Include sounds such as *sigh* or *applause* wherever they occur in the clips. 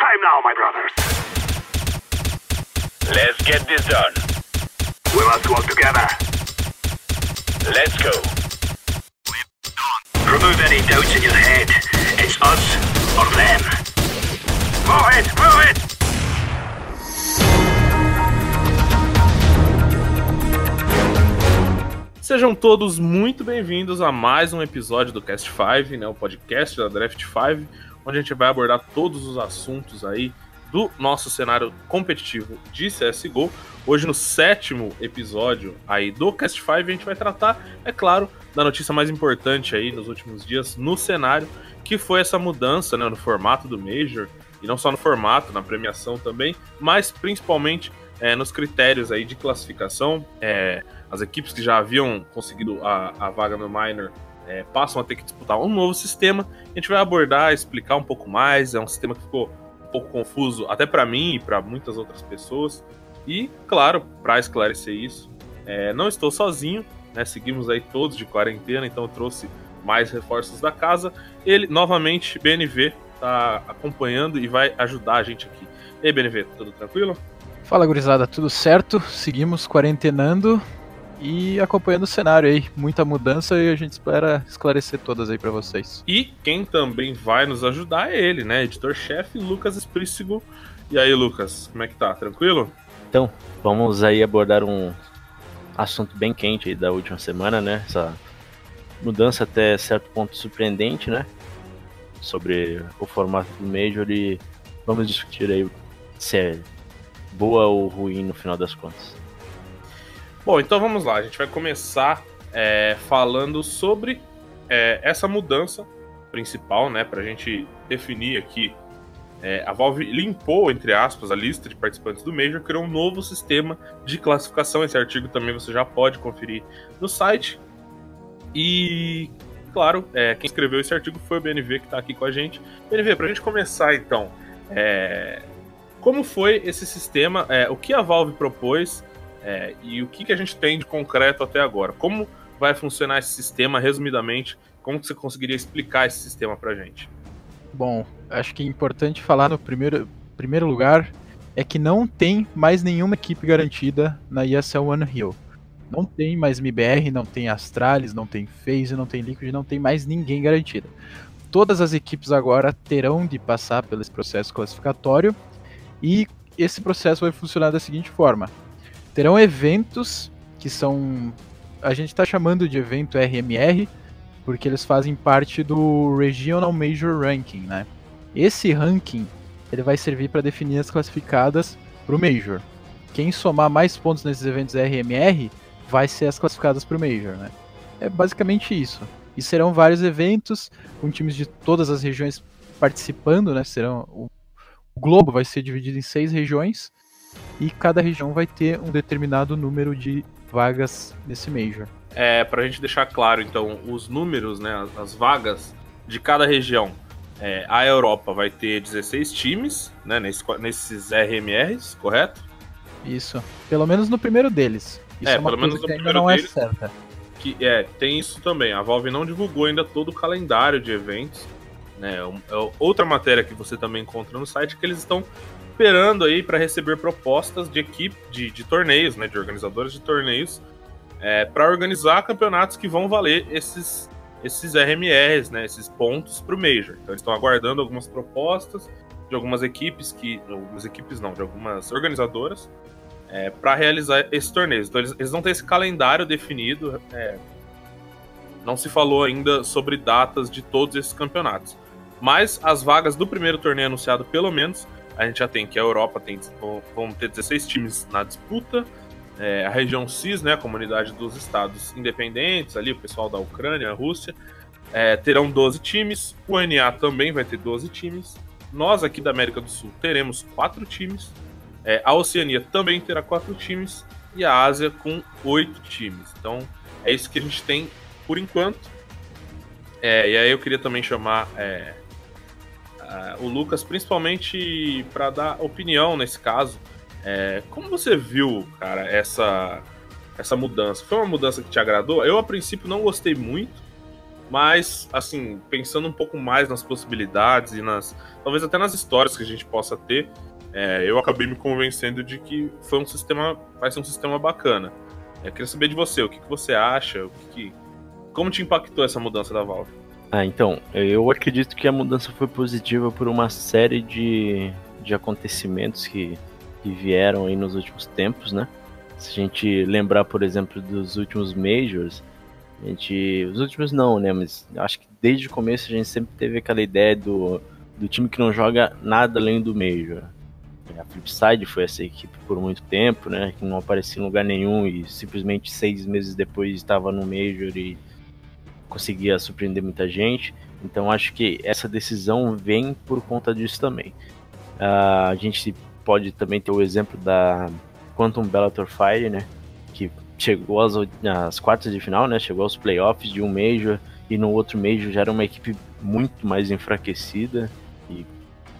time now, my brothers. Let's get this done. We must work together. Let's go. Remove any doubts in your head. It's us or them. Move it, move it! Sejam todos muito bem-vindos a mais um episódio do Cast 5, né, o podcast da Draft 5, onde a gente vai abordar todos os assuntos aí do nosso cenário competitivo de CSGO. Hoje, no sétimo episódio aí do Cast 5, a gente vai tratar, é claro, da notícia mais importante aí nos últimos dias no cenário, que foi essa mudança né, no formato do Major, e não só no formato, na premiação também, mas principalmente é, nos critérios aí de classificação. É, as equipes que já haviam conseguido a, a vaga no Minor é, passam a ter que disputar um novo sistema. A gente vai abordar, explicar um pouco mais. É um sistema que ficou um pouco confuso até para mim e para muitas outras pessoas. E, claro, para esclarecer isso, é, não estou sozinho, né? Seguimos aí todos de quarentena, então eu trouxe mais reforços da casa. Ele, novamente, BNV, está acompanhando e vai ajudar a gente aqui. E aí, BNV, tudo tranquilo? Fala gurizada, tudo certo? Seguimos quarentenando e acompanhando o cenário aí. Muita mudança e a gente espera esclarecer todas aí para vocês. E quem também vai nos ajudar é ele, né? Editor-chefe Lucas Esprícigo. E aí, Lucas, como é que tá? Tranquilo? Então, vamos aí abordar um assunto bem quente aí da última semana, né? Essa mudança até certo ponto surpreendente, né? Sobre o formato do Major e vamos discutir aí se é boa ou ruim no final das contas. Bom, então vamos lá. A gente vai começar é, falando sobre é, essa mudança principal, né? Para a gente definir aqui. É, a Valve limpou, entre aspas, a lista de participantes do Major, criou um novo sistema de classificação. Esse artigo também você já pode conferir no site. E, claro, é, quem escreveu esse artigo foi o BNV que está aqui com a gente. BNV, para a gente começar então, é, como foi esse sistema? É, o que a Valve propôs? É, e o que, que a gente tem de concreto até agora? Como vai funcionar esse sistema, resumidamente? Como você conseguiria explicar esse sistema pra gente? Bom, acho que é importante falar no primeiro, primeiro lugar é que não tem mais nenhuma equipe garantida na ESL One Hill. Não tem mais MBR, não tem Astralis, não tem FaZe, não tem Liquid, não tem mais ninguém garantido. Todas as equipes agora terão de passar pelo processo classificatório e esse processo vai funcionar da seguinte forma: terão eventos que são. A gente está chamando de evento RMR, porque eles fazem parte do Regional Major Ranking, né? Esse ranking ele vai servir para definir as classificadas para o Major. Quem somar mais pontos nesses eventos RMR vai ser as classificadas para o Major, né? É basicamente isso. E serão vários eventos com times de todas as regiões participando, né? Serão o globo vai ser dividido em seis regiões e cada região vai ter um determinado número de vagas nesse Major. É, pra gente deixar claro, então, os números, né, as vagas de cada região. É, a Europa vai ter 16 times, né, nesses, nesses RMRs, correto? Isso. Pelo menos no primeiro deles. Isso é, é pelo menos no primeiro não deles. é certa. Que, é, tem isso também. A Valve não divulgou ainda todo o calendário de eventos. Né? É Outra matéria que você também encontra no site é que eles estão esperando aí para receber propostas de equipe de, de torneios, né, de organizadores de torneios, é, para organizar campeonatos que vão valer esses esses RMRs, né, esses pontos para o Major. Então eles estão aguardando algumas propostas de algumas equipes que, algumas equipes não, de algumas organizadoras é, para realizar esses torneios. Então eles, eles não têm esse calendário definido. é, não se falou ainda sobre datas de todos esses campeonatos. Mas as vagas do primeiro torneio anunciado, pelo menos, a gente já tem que a Europa tem, vão- ter 16 times na disputa. É, a região CIS, né, a comunidade dos estados independentes, ali, o pessoal da Ucrânia, Rússia, é, terão 12 times. O NA também vai ter 12 times. Nós aqui da América do Sul teremos 4 times. É, a Oceania também terá 4 times. E a Ásia com 8 times. Então é isso que a gente tem por enquanto. É, e aí eu queria também chamar é, o Lucas, principalmente para dar opinião nesse caso. É, como você viu, cara, essa, essa mudança? Foi uma mudança que te agradou? Eu, a princípio, não gostei muito. Mas, assim, pensando um pouco mais nas possibilidades e nas. talvez até nas histórias que a gente possa ter, é, eu acabei me convencendo de que foi um sistema. vai ser um sistema bacana. Eu queria saber de você, o que, que você acha, o que, que como te impactou essa mudança da Valve? Ah, então, eu acredito que a mudança foi positiva por uma série de, de acontecimentos que, que vieram aí nos últimos tempos, né? Se a gente lembrar, por exemplo, dos últimos Majors, a gente. Os últimos não, né? Mas acho que desde o começo a gente sempre teve aquela ideia do, do time que não joga nada além do Major. A Flipside foi essa equipe por muito tempo, né? Que não aparecia em lugar nenhum e simplesmente seis meses depois estava no Major e conseguia surpreender muita gente. Então acho que essa decisão vem por conta disso também. Uh, a gente pode também ter o exemplo da Quantum Bellator Fire, né? Que chegou às, às quartas de final, né? Chegou aos playoffs de um Major e no outro Major já era uma equipe muito mais enfraquecida e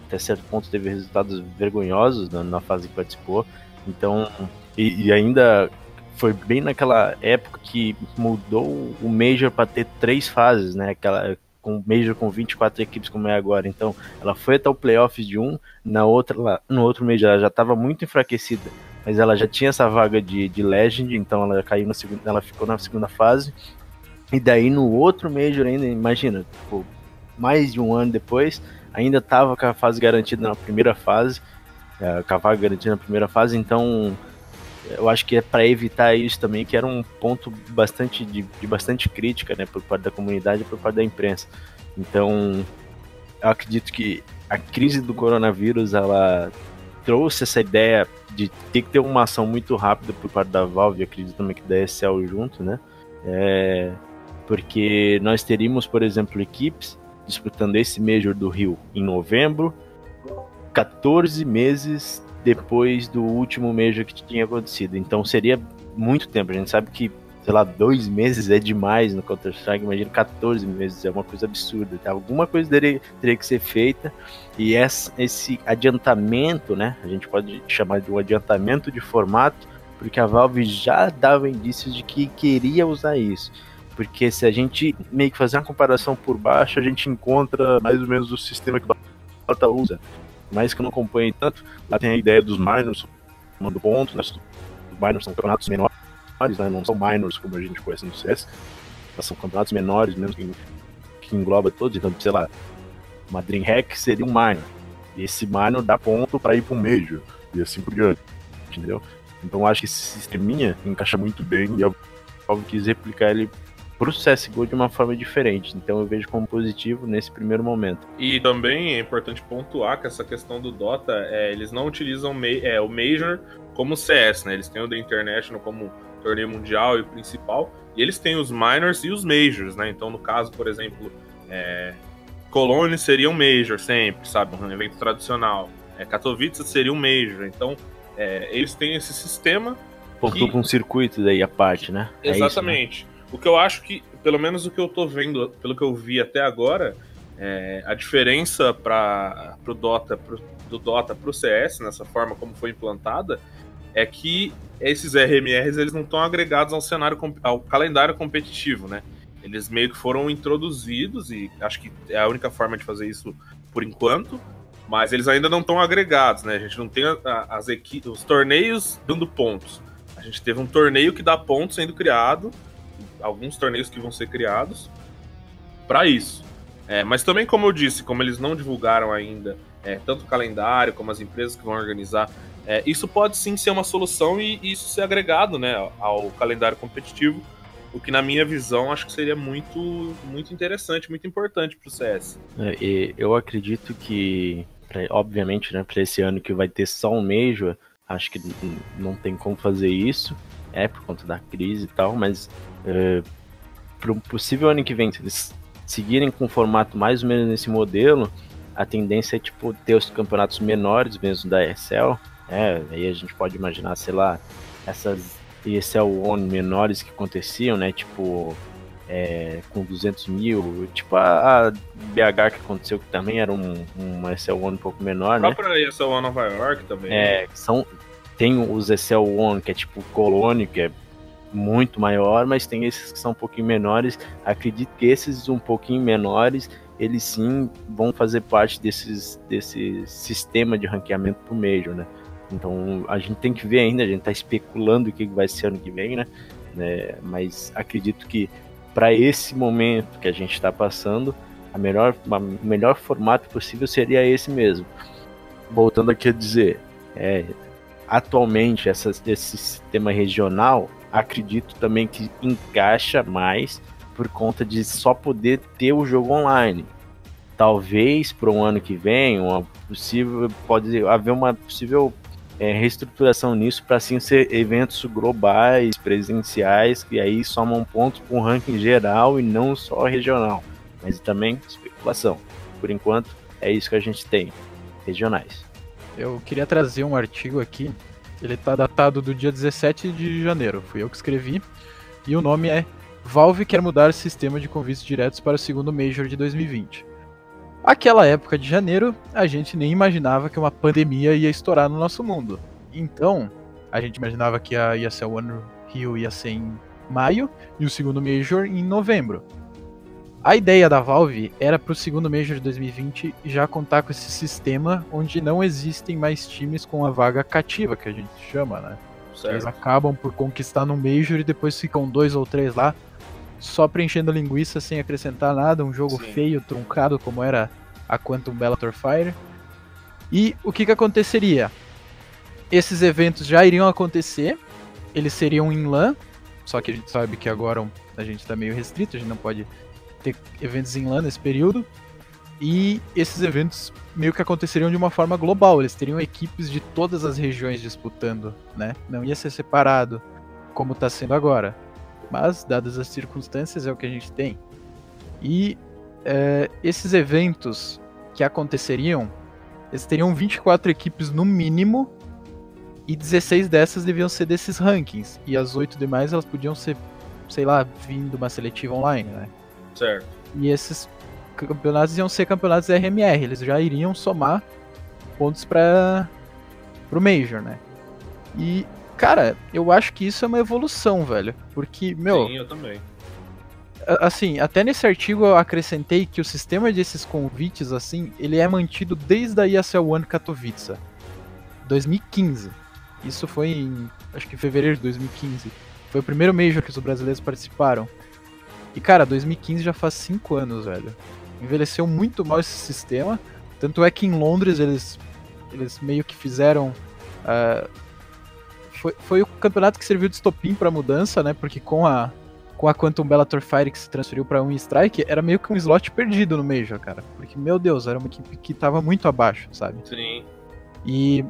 até certo ponto teve resultados vergonhosos na, na fase que participou. Então, e, e, ainda foi bem naquela época que mudou o Major para ter três fases, né? Aquela com Major com 24 equipes como é agora. Então, ela foi até o playoffs de um, na outra, no outro Major ela já estava muito enfraquecida mas ela já tinha essa vaga de, de Legend, então ela caiu na segunda, ela ficou na segunda fase. E daí no outro Major ainda, imagina, tipo, mais de um ano depois, ainda estava com a fase garantida na primeira fase, é, com a vaga garantida na primeira fase, então eu acho que é para evitar isso também, que era um ponto bastante de, de, bastante crítica, né, por parte da comunidade e por parte da imprensa. Então, eu acredito que a crise do coronavírus, ela trouxe essa ideia de ter que ter uma ação muito rápida por parte da Valve, acredito também que da Excel junto, né? É, porque nós teríamos, por exemplo, equipes disputando esse Major do Rio em novembro, 14 meses depois do último Major que tinha acontecido. Então seria muito tempo. A gente sabe que sei lá, dois meses é demais no Counter-Strike, imagina 14 meses, é uma coisa absurda. Alguma coisa teria, teria que ser feita e esse adiantamento, né, a gente pode chamar de um adiantamento de formato, porque a Valve já dava indícios de que queria usar isso. Porque se a gente meio que fazer uma comparação por baixo, a gente encontra mais ou menos o sistema que a Dota usa. Mas que eu não acompanhe tanto, lá tem a ideia dos minors, tomando pontos, né? Os minors são campeonatos menores menores, né? Não são minors como a gente conhece no CS. Mas são campeonatos menores mesmo que, que engloba todos. Então, sei lá, uma Dreamhack seria um minor. E esse minor dá ponto para ir para um Major. E assim por diante. Entendeu? Então acho que esse sisteminha encaixa muito bem e eu, eu quis replicar ele pro CSGO de uma forma diferente. Então eu vejo como positivo nesse primeiro momento. E também é importante pontuar que essa questão do Dota, é, eles não utilizam é, o Major como CS, né? Eles têm o The International como torneio mundial e o principal. E eles têm os minors e os majors, né? Então, no caso, por exemplo, é, Cologne seria um major sempre, sabe? Um evento tradicional. É, Katowice seria um major. Então, é, eles têm esse sistema. Pontua que... com um circuito daí a parte, né? Exatamente. É isso, né? O que eu acho que, pelo menos o que eu tô vendo, pelo que eu vi até agora, é, a diferença para o Dota, pro, do Dota para o CS, nessa forma como foi implantada, é que esses RMRs eles não estão agregados ao cenário ao calendário competitivo, né? Eles meio que foram introduzidos e acho que é a única forma de fazer isso por enquanto, mas eles ainda não estão agregados, né? A gente não tem as equipes, os torneios dando pontos. A gente teve um torneio que dá pontos sendo criado, alguns torneios que vão ser criados para isso. É, mas também, como eu disse, como eles não divulgaram ainda é, tanto o calendário como as empresas que vão organizar é, isso pode sim ser uma solução e, e, isso ser agregado né, ao calendário competitivo, o que na minha visão acho que seria muito, muito interessante, muito importante para o CS. É, eu acredito que, obviamente, né, para esse ano que vai ter só um Major, acho que não tem como fazer isso, é por conta da crise e tal, mas é, para o possível ano que vem, se eles seguirem com um formato mais ou menos nesse modelo, a tendência é tipo ter os campeonatos menores mesmo da ESL, é, aí a gente pode imaginar, sei lá, essas ESL One menores que aconteciam, né? Tipo, é, com 200 mil, tipo a, a, BH que aconteceu, que também era um, uma ESL One um pouco menor, né? A própria né? ESL One Nova York também. É, são, tem os ESL One, que é tipo Colônia, que é muito maior, mas tem esses que são um pouquinho menores. Acredito que esses um pouquinho menores, eles sim vão fazer parte desses, desse sistema de ranqueamento pro Major, né? Então a gente tem que ver ainda, a gente tá especulando o que vai ser ano que vem, né? né? Mas acredito que para esse momento que a gente está passando, a melhor, o melhor formato possível seria esse mesmo. Voltando aqui a dizer, é, atualmente essa, esse sistema regional, acredito também que encaixa mais por conta de só poder ter o jogo online. Talvez para um ano que vem, uma possível pode haver uma possível é, reestruturação nisso para sim ser eventos globais, presenciais, que aí somam pontos para um ranking geral e não só regional. Mas também especulação. Por enquanto, é isso que a gente tem, regionais. Eu queria trazer um artigo aqui. Ele está datado do dia 17 de janeiro. Fui eu que escrevi. E o nome é Valve quer mudar sistema de convites diretos para o segundo Major de 2020. Aquela época de janeiro, a gente nem imaginava que uma pandemia ia estourar no nosso mundo. Então, a gente imaginava que a, ia ser o One Rio ia ser em maio e o segundo Major em novembro. A ideia da Valve era para o segundo Major de 2020 já contar com esse sistema onde não existem mais times com a vaga cativa, que a gente chama, né? Certo. Eles acabam por conquistar no Major e depois ficam dois ou três lá só preenchendo linguiça sem acrescentar nada, um jogo Sim. feio, truncado como era a Quantum Bellator Fire. E o que que aconteceria? Esses eventos já iriam acontecer, eles seriam em LAN, só que a gente sabe que agora a gente tá meio restrito, a gente não pode ter eventos em LAN nesse período. E esses eventos meio que aconteceriam de uma forma global, eles teriam equipes de todas as regiões disputando, né? Não ia ser separado como tá sendo agora mas dadas as circunstâncias é o que a gente tem. E é, esses eventos que aconteceriam, eles teriam 24 equipes no mínimo e 16 dessas deviam ser desses rankings e as 8 demais elas podiam ser, sei lá, vindo uma seletiva online, né? Certo. E esses campeonatos iam ser campeonatos RMR, eles já iriam somar pontos para pro Major, né? E Cara, eu acho que isso é uma evolução, velho. Porque, meu. Sim, eu também. Assim, até nesse artigo eu acrescentei que o sistema desses convites, assim, ele é mantido desde a ESL One Katowice. 2015. Isso foi em. Acho que em fevereiro de 2015. Foi o primeiro Major que os brasileiros participaram. E, cara, 2015 já faz 5 anos, velho. Envelheceu muito mal esse sistema. Tanto é que em Londres eles, eles meio que fizeram. Uh, foi, foi o campeonato que serviu de estopim pra mudança, né? Porque com a, com a Quantum Bellator Fire que se transferiu pra um Strike, era meio que um slot perdido no Major, cara. Porque, meu Deus, era uma equipe que tava muito abaixo, sabe? Sim. E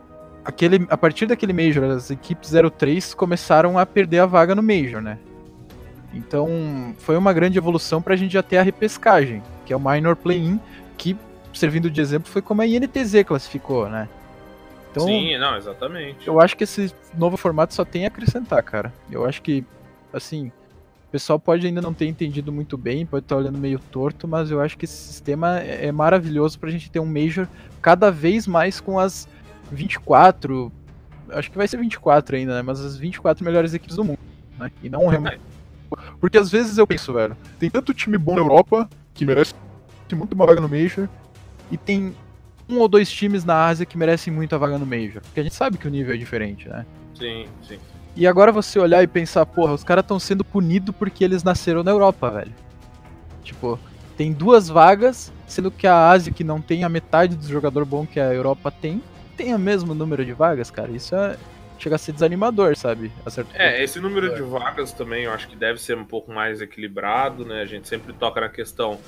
aquele, a partir daquele Major, as equipes 03 começaram a perder a vaga no Major, né? Então, foi uma grande evolução pra gente já ter a repescagem, que é o Minor Play-In, que, servindo de exemplo, foi como a INTZ classificou, né? Então, Sim, não, exatamente. Eu acho que esse novo formato só tem a acrescentar, cara. Eu acho que, assim, o pessoal pode ainda não ter entendido muito bem, pode estar olhando meio torto, mas eu acho que esse sistema é, é maravilhoso pra gente ter um Major cada vez mais com as 24, acho que vai ser 24 ainda, né? Mas as 24 melhores equipes do mundo, né? E não É. Porque às vezes eu penso, velho, tem tanto time bom na Europa que merece muito uma vaga no Major, e tem um ou dois times na Ásia que merecem muito a vaga no Major. Porque a gente sabe que o nível é diferente, né? Sim, sim. E agora você olhar e pensar, porra, os caras estão sendo punidos porque eles nasceram na Europa, velho. Tipo, tem duas vagas, sendo que a Ásia, que não tem a metade dos jogador bom que a Europa tem, tem o mesmo número de vagas, cara. Isso é. Chega a ser desanimador, sabe? É, esse número de vagas também eu acho que deve ser um pouco mais equilibrado, né? A gente sempre toca na questão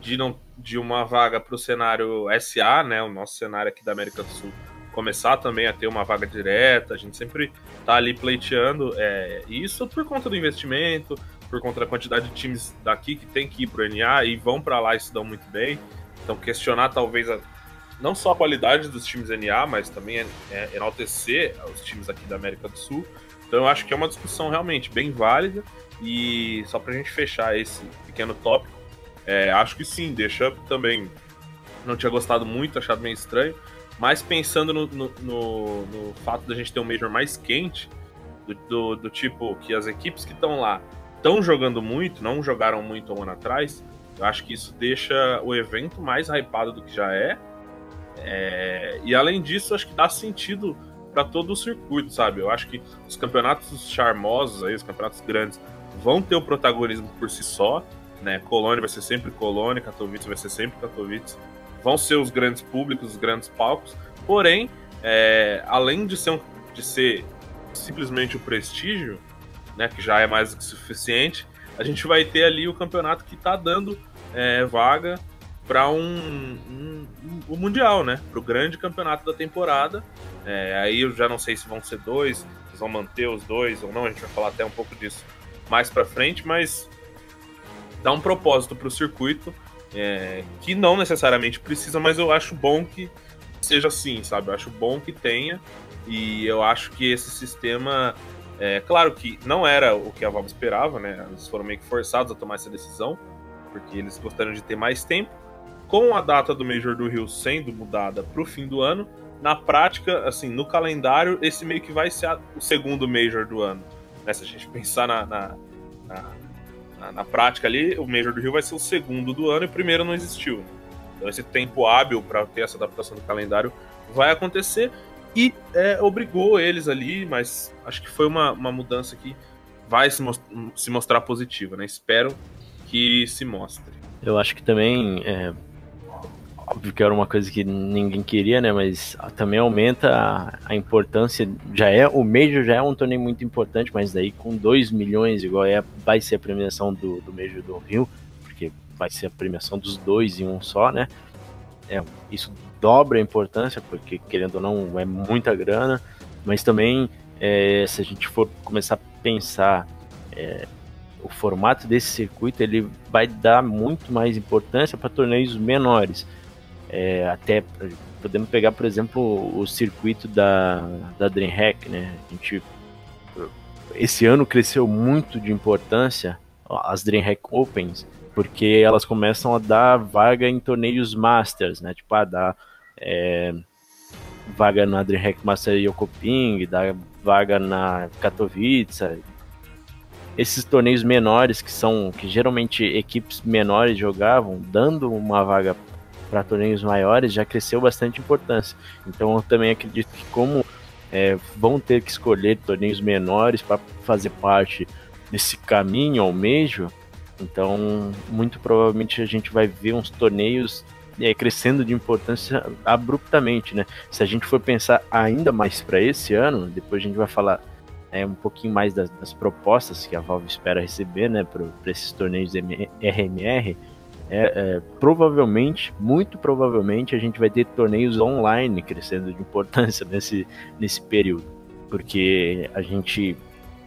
de, não, de uma vaga para o cenário SA, né? O nosso cenário aqui da América do Sul começar também a ter uma vaga direta. A gente sempre tá ali pleiteando é, isso por conta do investimento, por conta da quantidade de times daqui que tem que ir pro NA e vão para lá e se dão muito bem. Então questionar talvez a, não só a qualidade dos times NA, mas também é, é, enaltecer os times aqui da América do Sul. Então eu acho que é uma discussão realmente bem válida. E só pra gente fechar esse pequeno tópico, é, acho que sim, Up também não tinha gostado muito, achado meio estranho. Mas pensando no, no, no, no fato da gente ter um Major mais quente, do, do, do tipo que as equipes que estão lá estão jogando muito, não jogaram muito um ano atrás, eu acho que isso deixa o evento mais hypado do que já é. É e além disso, acho que dá sentido para todo o circuito, sabe? Eu acho que os campeonatos charmosos aí, os campeonatos grandes, vão ter o protagonismo por si só, né? Colônia vai ser sempre Colônia, Katowice vai ser sempre Katowice. Vão ser os grandes públicos, os grandes palcos. Porém, é, além de ser, um, de ser simplesmente o prestígio, né, que já é mais do que suficiente, a gente vai ter ali o campeonato que está dando é, vaga para um, um, um, mundial, né? Para o grande campeonato da temporada. É, aí eu já não sei se vão ser dois, se vão manter os dois ou não. A gente vai falar até um pouco disso mais para frente, mas dá um propósito para o circuito é, que não necessariamente precisa, mas eu acho bom que seja assim, sabe? Eu acho bom que tenha e eu acho que esse sistema é claro que não era o que a Valve esperava, né? Eles foram meio que forçados a tomar essa decisão, porque eles gostariam de ter mais tempo. Com a data do Major do Rio sendo mudada para o fim do ano, na prática, assim, no calendário, esse meio que vai ser a, o segundo Major do ano. Né? Se a gente pensar na, na, na, na, prática ali, o Major do Rio vai ser o segundo do ano e o primeiro não existiu. Então esse tempo hábil para ter essa adaptação do calendário vai acontecer e é, obrigou eles ali, mas acho que foi uma, uma mudança que vai se, most se mostrar positiva, né? Espero que se mostre. Eu acho que também, é, óbvio que era uma coisa que ninguém queria, né? Mas também aumenta a, importância. Já é o Major já é um torneio muito importante, mas daí com 2 milhões, igual é, vai ser a premiação do, do Major do Rio, porque vai ser a premiação dos dois em um só, né? É, isso dobra a importância, porque querendo ou não é muita grana, mas também é, se a gente for começar a pensar é, o formato desse circuito, ele vai dar muito mais importância para torneios menores. É, até podemos pegar, por exemplo, o circuito da, da DreamHack, né? A gente, esse ano cresceu muito de importância as DreamHack Opens, porque elas começam a dar vaga em torneios Masters, né? Tipo, a dar é, vaga na DreamHack Master Yokoping, dá vaga na Katowice. Esses torneios menores que são que geralmente equipes menores jogavam, dando uma vaga para torneios maiores, já cresceu bastante importância. Então eu também acredito que como é, vão ter que escolher torneios menores para fazer parte desse caminho ao Major, então muito provavelmente a gente vai ver uns torneios é, crescendo de importância abruptamente, né? Se a gente for pensar ainda mais para esse ano, depois a gente vai falar é, um pouquinho mais das, das propostas que a Valve espera receber, né, para esses torneios RMR. É, é, provavelmente, muito provavelmente, a gente vai ter torneios online crescendo de importância *laughs* nesse, nesse período, porque a gente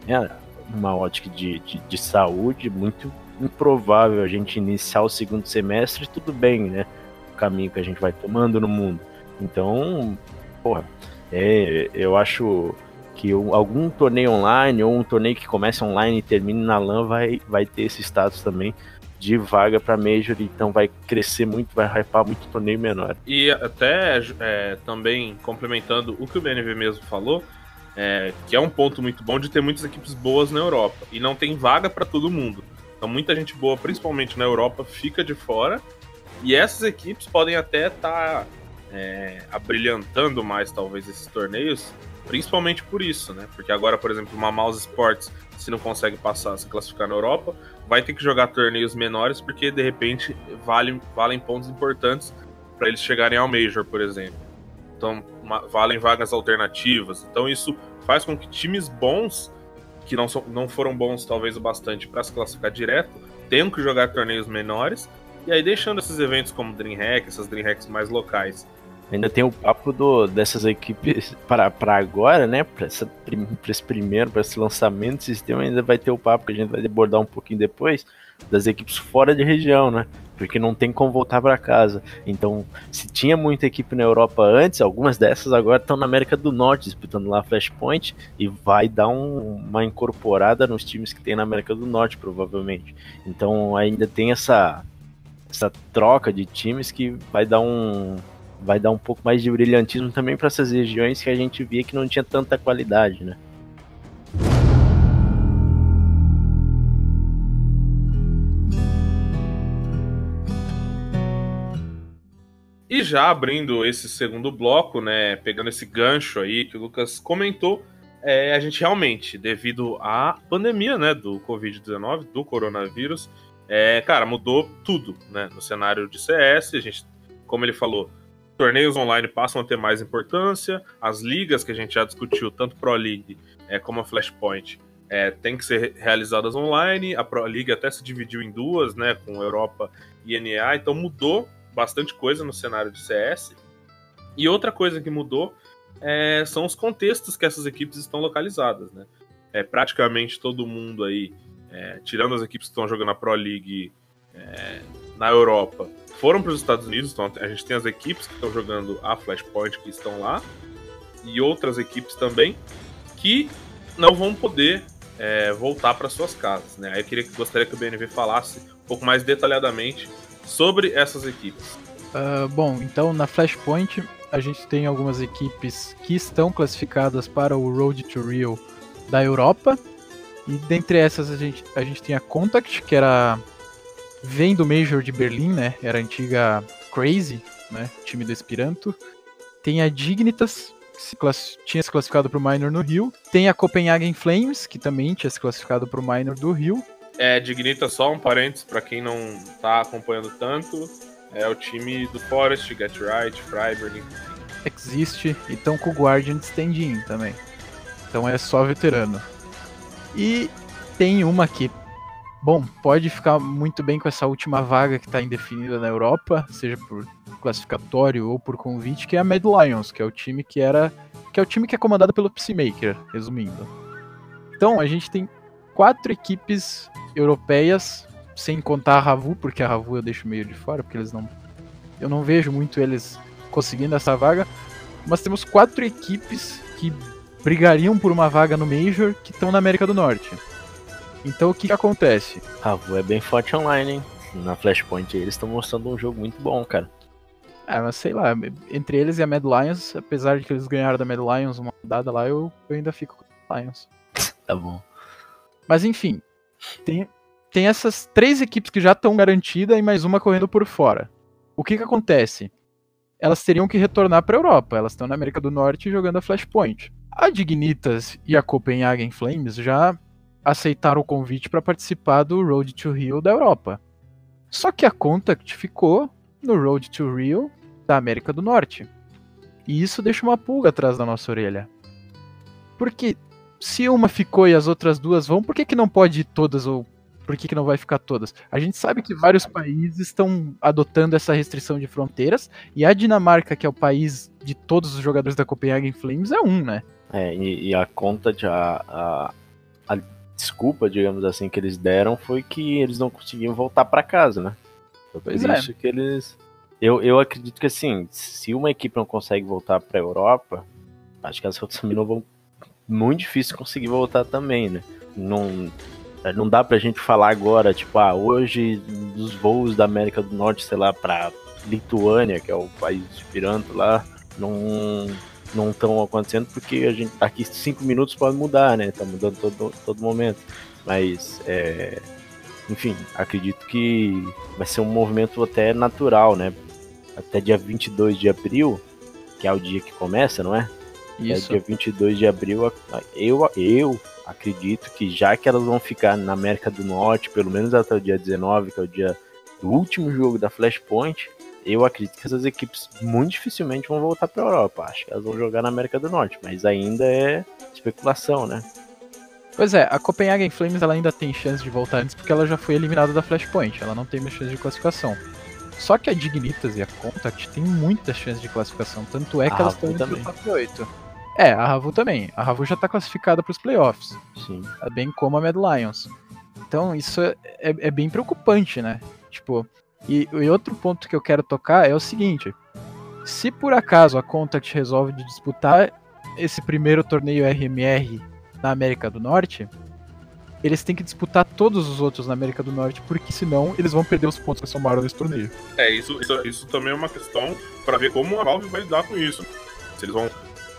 é uma ótica de, de, de saúde muito improvável a gente iniciar o segundo semestre tudo bem, né? caminho que a gente vai tomando no mundo. Então, porra, é, eu acho que algum torneio online ou um torneio que comece online e termine na LAN vai, vai ter esse status também de vaga para Major, então vai crescer muito, vai hypar muito torneio menor. E até é, também complementando o que o BNV mesmo falou, é, que é um ponto muito bom de ter muitas equipes boas na Europa e não tem vaga para todo mundo. Então muita gente boa, principalmente na Europa, fica de fora e essas equipes podem até estar tá, é, abrilhantando mais, talvez, esses torneios, principalmente por isso, né? Porque agora, por exemplo, uma Mouse Sports, se não consegue passar, se classificar na Europa, vai ter que jogar torneios menores, porque de repente vale, valem pontos importantes para eles chegarem ao Major, por exemplo. Então, uma, valem vagas alternativas. Então, isso faz com que times bons, que não, so, não foram bons talvez o bastante para se classificar direto, tenham que jogar torneios menores e aí deixando esses eventos como DreamHack, essas DreamHacks mais locais. Ainda tem o papo do, dessas equipes para, agora, né? Para esse primeiro, para esse lançamento do sistema, ainda vai ter o papo que a gente vai abordar um pouquinho depois, das equipes fora de região, né? Porque não tem como voltar para casa. Então, se tinha muita equipe na Europa antes, algumas dessas agora estão na América do Norte disputando lá Flashpoint e vai dar um, uma incorporada nos times que tem na América do Norte, provavelmente. Então, ainda tem essa essa troca de times que vai dar um vai dar um pouco mais de brilhantismo também para essas regiões que a gente via que não tinha tanta qualidade, né? E já abrindo esse segundo bloco, né, pegando esse gancho aí que o Lucas comentou, é, a gente realmente, devido à pandemia, né, do Covid-19, do coronavírus, é, cara, mudou tudo, né, no cenário de CS, a gente, como ele falou, torneios online passam a ter mais importância, as ligas que a gente já discutiu, tanto Pro League é, como a Flashpoint, é, tem que ser realizadas online. A Pro League até se dividiu em duas, né, com Europa e NA, então mudou bastante coisa no cenário de CS. E outra coisa que mudou é, são os contextos que essas equipes estão localizadas, né? É, praticamente todo mundo aí, é, tirando as equipes que estão jogando a Pro League é, na Europa, foram para os Estados Unidos. Então a gente tem as equipes que estão jogando a Flashpoint que estão lá e outras equipes também que não vão poder é, voltar para suas casas, né? Aí eu queria gostaria que o BNV falasse um pouco mais detalhadamente sobre essas equipes. Uh, bom, então na Flashpoint a gente tem algumas equipes que estão classificadas para o Road to Rio da Europa. E dentre essas a gente, a gente tem a Contact, que era. Vem do Major de Berlim, né? Era a antiga Crazy, né? Time do Esperanto. Tem a Dignitas, que se class... tinha se classificado para o Minor no Rio. Tem a Copenhagen Flames, que também tinha se classificado para o Minor do Rio. É, Dignita, só um parênteses para quem não tá acompanhando tanto. É o time do Forest, Get Right, Freiburg. Existe e estão com o Guardian stand-in também. Então é só veterano. E tem uma que, bom, pode ficar muito bem com essa última vaga que está indefinida na Europa, seja por classificatório ou por convite, que é a Mad Lions, que é o time que era. que é o time que é comandado pelo Peacemaker, resumindo. Então a gente tem quatro equipes europeias, sem contar a Ravu, porque a Ravu eu deixo meio de fora, porque eles não. Eu não vejo muito eles conseguindo essa vaga. Mas temos quatro equipes que brigariam por uma vaga no Major que estão na América do Norte. Então o que, que acontece? Ravu é bem forte online, hein? Na Flashpoint eles estão mostrando um jogo muito bom, cara. Ah, mas sei lá, entre eles e a Mad Lions, apesar de que eles ganharam da Mad Lions uma dada lá, eu, eu ainda fico com a Lions. tá bom. Mas enfim, tem, tem essas três equipes que já estão garantidas e mais uma correndo por fora. O que que acontece? Elas teriam que retornar para a Europa. Elas estão na América do Norte jogando a Flashpoint. A Dignitas e a Copenhagen Flames já aceitaram o convite para participar do Road to Rio da Europa. Só que a Contact ficou no Road to Rio da América do Norte. E isso deixa uma pulga atrás da nossa orelha. Porque se uma ficou e as outras duas vão, por que, que não pode ir todas ou por que, que não vai ficar todas? A gente sabe que vários países estão adotando essa restrição de fronteiras e a Dinamarca, que é o país de todos os jogadores da Copenhagen Flames, é um, né? É, e, e a conta de a, a, a, desculpa, digamos assim, que eles deram foi que eles não conseguiam voltar para casa, né? Foi por é. isso que eles. Eu, eu acredito que assim, se uma equipe não consegue voltar pra Europa, acho que as outras também não vão. Muito difícil conseguir voltar também, né? Não, não dá pra gente falar agora, tipo, ah, hoje dos voos da América do Norte, sei lá, pra Lituânia, que é o país esperanto lá, não não estão acontecendo porque a gente daqui cinco minutos pode mudar, né? Tá mudando todo, todo momento. Mas é, enfim, acredito que vai ser um movimento até natural, né? Até dia 22 de abril, que é o dia que começa, não é? Isso. É dia 22 de abril, eu, eu acredito que já que elas vão ficar na América do Norte, pelo menos até o dia 19, que é o dia do último jogo da Flashpoint, eu acredito que essas equipes muito dificilmente vão voltar para a Europa. Acho que elas vão jogar na América do Norte, mas ainda é especulação, né? Pois é, a Copenhagen Flames ela ainda tem chance de voltar antes porque ela já foi eliminada da Flashpoint, ela não tem mais chance de classificação. Só que a Dignitas e a Contact têm muita chance de classificação, tanto é que A elas Ravu estão entre também. o top 8. É, a Ravu também. A Ravu já está classificada para os playoffs, Sim. bem como a Mad Lions. Então isso é, é- é bem preocupante, né? Tipo, e, e outro ponto que eu quero tocar é o seguinte: se por acaso a Contact resolve de disputar esse primeiro torneio RMR na América do Norte, eles têm que disputar todos os outros na América do Norte, porque senão eles vão perder os pontos que somaram nesse torneio. É, isso, isso, isso também é uma questão pra ver como a Valve vai lidar com isso. Se eles vão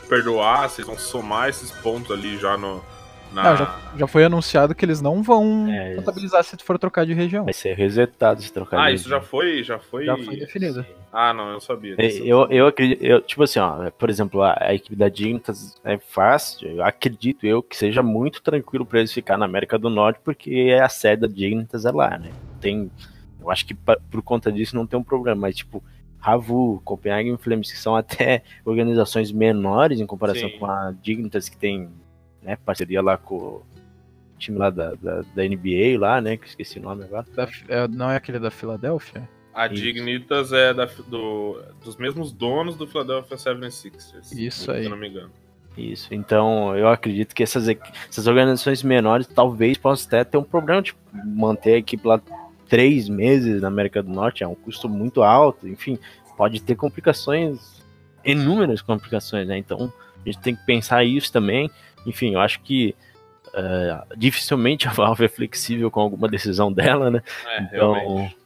perdoar, se eles vão somar esses pontos ali já no, Na... Não, já, já foi anunciado que eles não vão É, contabilizar se tu for trocar de região. Vai ser resetado se trocar. Ah, de isso já foi, já foi. Já foi definido. Ah, não, eu sabia. É, disso. Eu, eu acredito, eu, tipo assim, ó, por exemplo, a, a equipe da Dignitas é fácil, eu acredito eu que seja muito tranquilo pra eles ficar na América do Norte, porque a sede da Dignitas é lá, né? Tem, eu acho que pa- por conta disso não tem um problema, mas tipo, Ravu, Copenhagen Flames, que são até organizações menores em comparação Sim. com a Dignitas, que tem né, parceria lá com o time lá da, da, da NBA lá, né, que esqueci o nome agora. Da- é, não é aquele da Filadélfia? A Isso. Dignitas é da- do- dos mesmos donos do Philadelphia 76ers. Isso se aí. eu não me engano. Isso, então eu acredito que essas, essas organizações menores talvez possam até ter um problema, tipo, manter a equipe lá três meses na América do Norte é um custo muito alto, enfim, pode ter complicações, inúmeras complicações, né? Então a gente tem que pensar isso também. Enfim, eu acho que eh, dificilmente a Valve é flexível com alguma decisão dela, né? É, Então, realmente.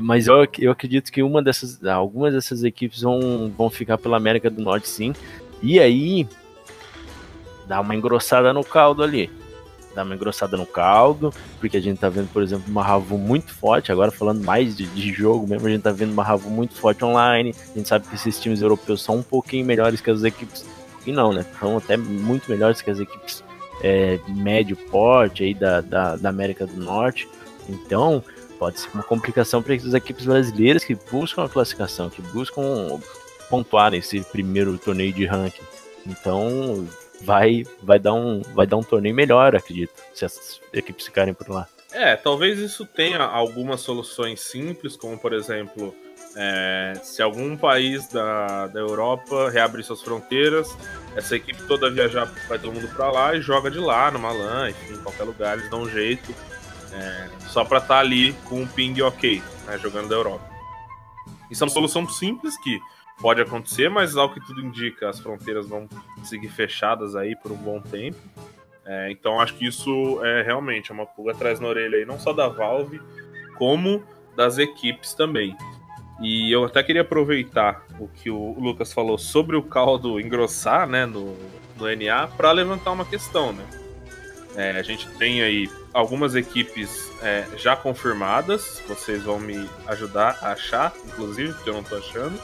mas- eu, eu acredito que uma dessas, algumas dessas equipes vão, vão ficar pela América do Norte, sim. E aí dá uma engrossada no caldo ali. Dá uma engrossada no caldo, porque a gente tá vendo, por exemplo, uma Ravu muito forte. Agora falando mais de, de jogo mesmo, a gente tá vendo uma Ravu muito forte online. A gente sabe que esses times europeus são um pouquinho melhores que as equipes. E não, né? São até muito melhores que as equipes é, médio porte aí da, da, da América do Norte. Então, pode ser uma complicação para as equipes brasileiras que buscam a classificação, que buscam pontuar nesse primeiro torneio de ranking. Então, vai vai dar um vai dar um torneio melhor, acredito, se as equipes ficarem por lá. É, talvez isso tenha algumas soluções simples, como por exemplo, é, se algum país da, da Europa reabrir suas fronteiras, essa equipe toda viajar, vai todo mundo pra lá e joga de lá, numa LAN, enfim, em qualquer lugar, eles dão um jeito, é, só pra estar ali com um ping ok, né, jogando da Europa. Isso é uma solução simples que pode acontecer, mas ao que tudo indica, as fronteiras vão seguir fechadas aí por um bom tempo. É, então acho que isso é realmente uma pulga atrás na orelha aí, não só da Valve, como das equipes também. E eu até queria aproveitar o que o Lucas falou sobre o caldo engrossar né, no, no NA para levantar uma questão. Né? É, a gente tem aí algumas equipes é, já confirmadas, vocês vão me ajudar a achar, inclusive, porque eu não tô achando.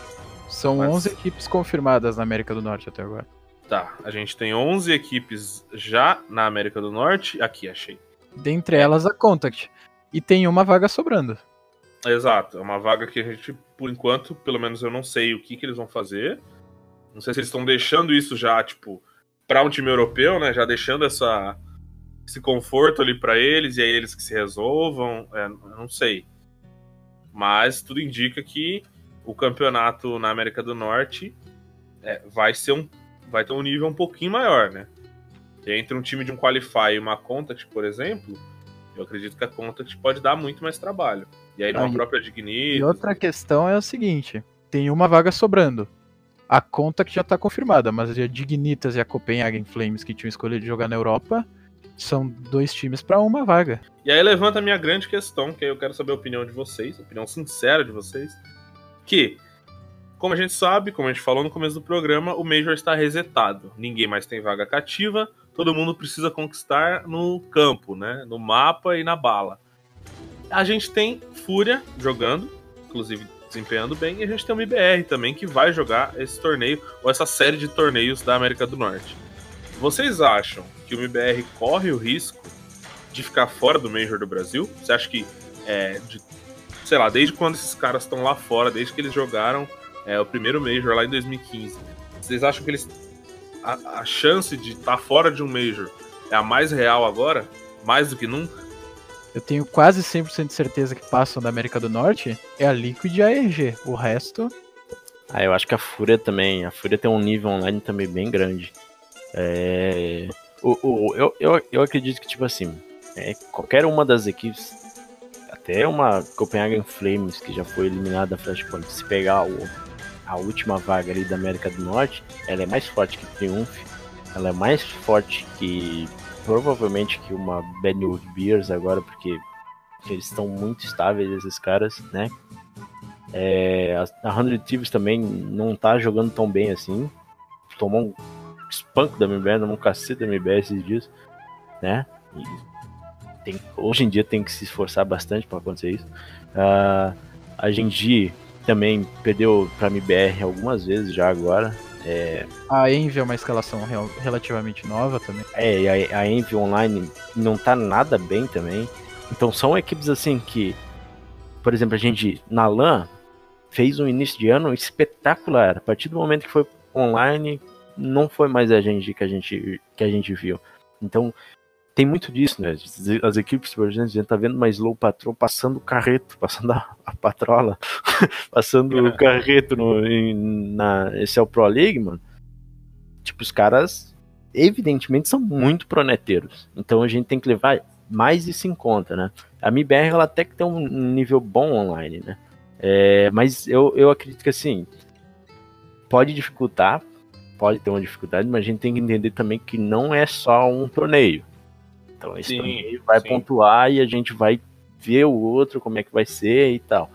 São Mas- 11 equipes confirmadas na América do Norte até agora. Tá, a gente tem 11 equipes já na América do Norte. Aqui, achei. Dentre elas a Contact. E tem uma vaga sobrando. Exato, é uma vaga que a gente, por enquanto, pelo menos eu não sei o que, que eles vão fazer. Não sei se eles estão deixando isso já, tipo, pra um time europeu, né? Já deixando essa, esse conforto ali pra eles e aí eles que se resolvam. É, não sei. Mas tudo indica que o campeonato na América do Norte é, vai ser um. Vai ter um nível um pouquinho maior, né? Entre um time de um Qualify e uma Contact, por exemplo, eu acredito que a Contact pode dar muito mais trabalho. E aí, numa Ah, e- própria E Dignitas. outra questão é o seguinte: tem uma vaga sobrando. A Contact já tá confirmada, mas a Dignitas e a Copenhagen Flames, que tinham escolhido jogar na Europa, são dois times pra uma vaga. E aí levanta a minha grande questão, que aí eu quero saber a opinião de vocês, a opinião sincera de vocês. Que, como a gente sabe, como a gente falou no começo do programa, o Major está resetado. Ninguém mais tem vaga cativa, todo mundo precisa conquistar no campo, né? No mapa e na bala. A gente tem Fúria jogando, inclusive desempenhando bem, e a gente tem o MBR também, que vai jogar esse torneio, ou essa série de torneios da América do Norte. Vocês acham que o MBR corre o risco de ficar fora do Major do Brasil? Você acha que, é, de- sei lá, desde quando esses caras estão lá fora, desde que eles jogaram é, o primeiro Major lá em 2015, vocês acham que eles. A, a chance de estar fora de um Major é a mais real agora? Mais do que nunca? Eu tenho quase 100% de certeza que passam da América do Norte é a Liquid e a EG. O resto, Ah, eu acho que a Fúria também. A Fúria tem um nível online também bem grande. É, o, o- eu, eu, eu acredito que, tipo assim, é, qualquer uma das equipes, até uma Copenhagen Flames, que já foi eliminada da Flashpoint, se pegar o- a última vaga ali da América do Norte, ela é mais forte que Triumph, ela é mais forte que provavelmente que uma Benwood Beers agora, porque eles estão muito estáveis, esses caras, né? É, a, 100 Thieves também não tá jogando tão bem assim. Tomou um espanco da MBR, tomou um cacete da MBR esses dias. né? Tem- hoje em dia tem que se esforçar bastante para acontecer isso. Ah, a Genji também perdeu para MBR algumas vezes já agora. A Envy é uma escalação rel- relativamente nova também. É, e a, a Envy Online não tá nada bem também. Então são equipes assim que, por exemplo, a gente na LAN fez um início de ano espetacular. A partir do momento que foi online, não foi mais a gente que a gente, que a gente viu. Então tem muito disso, né? As, equipes, por exemplo, a gente tá vendo uma Slow Patrol passando o carreto, passando a, a patrola, *laughs* passando o carreto no, em- na esse é o Pro League, mano. Tipo, os caras evidentemente são muito proneteiros. Então a gente tem que levar mais isso em conta, né? A MIBR ela até que tem um nível bom online, né? É, mas eu, eu acredito que assim pode dificultar, pode ter uma dificuldade, mas a gente tem que entender também que não é só um torneio. Então esse Sim, vai sim. pontuar e a gente vai ver o outro como é que vai ser e tal.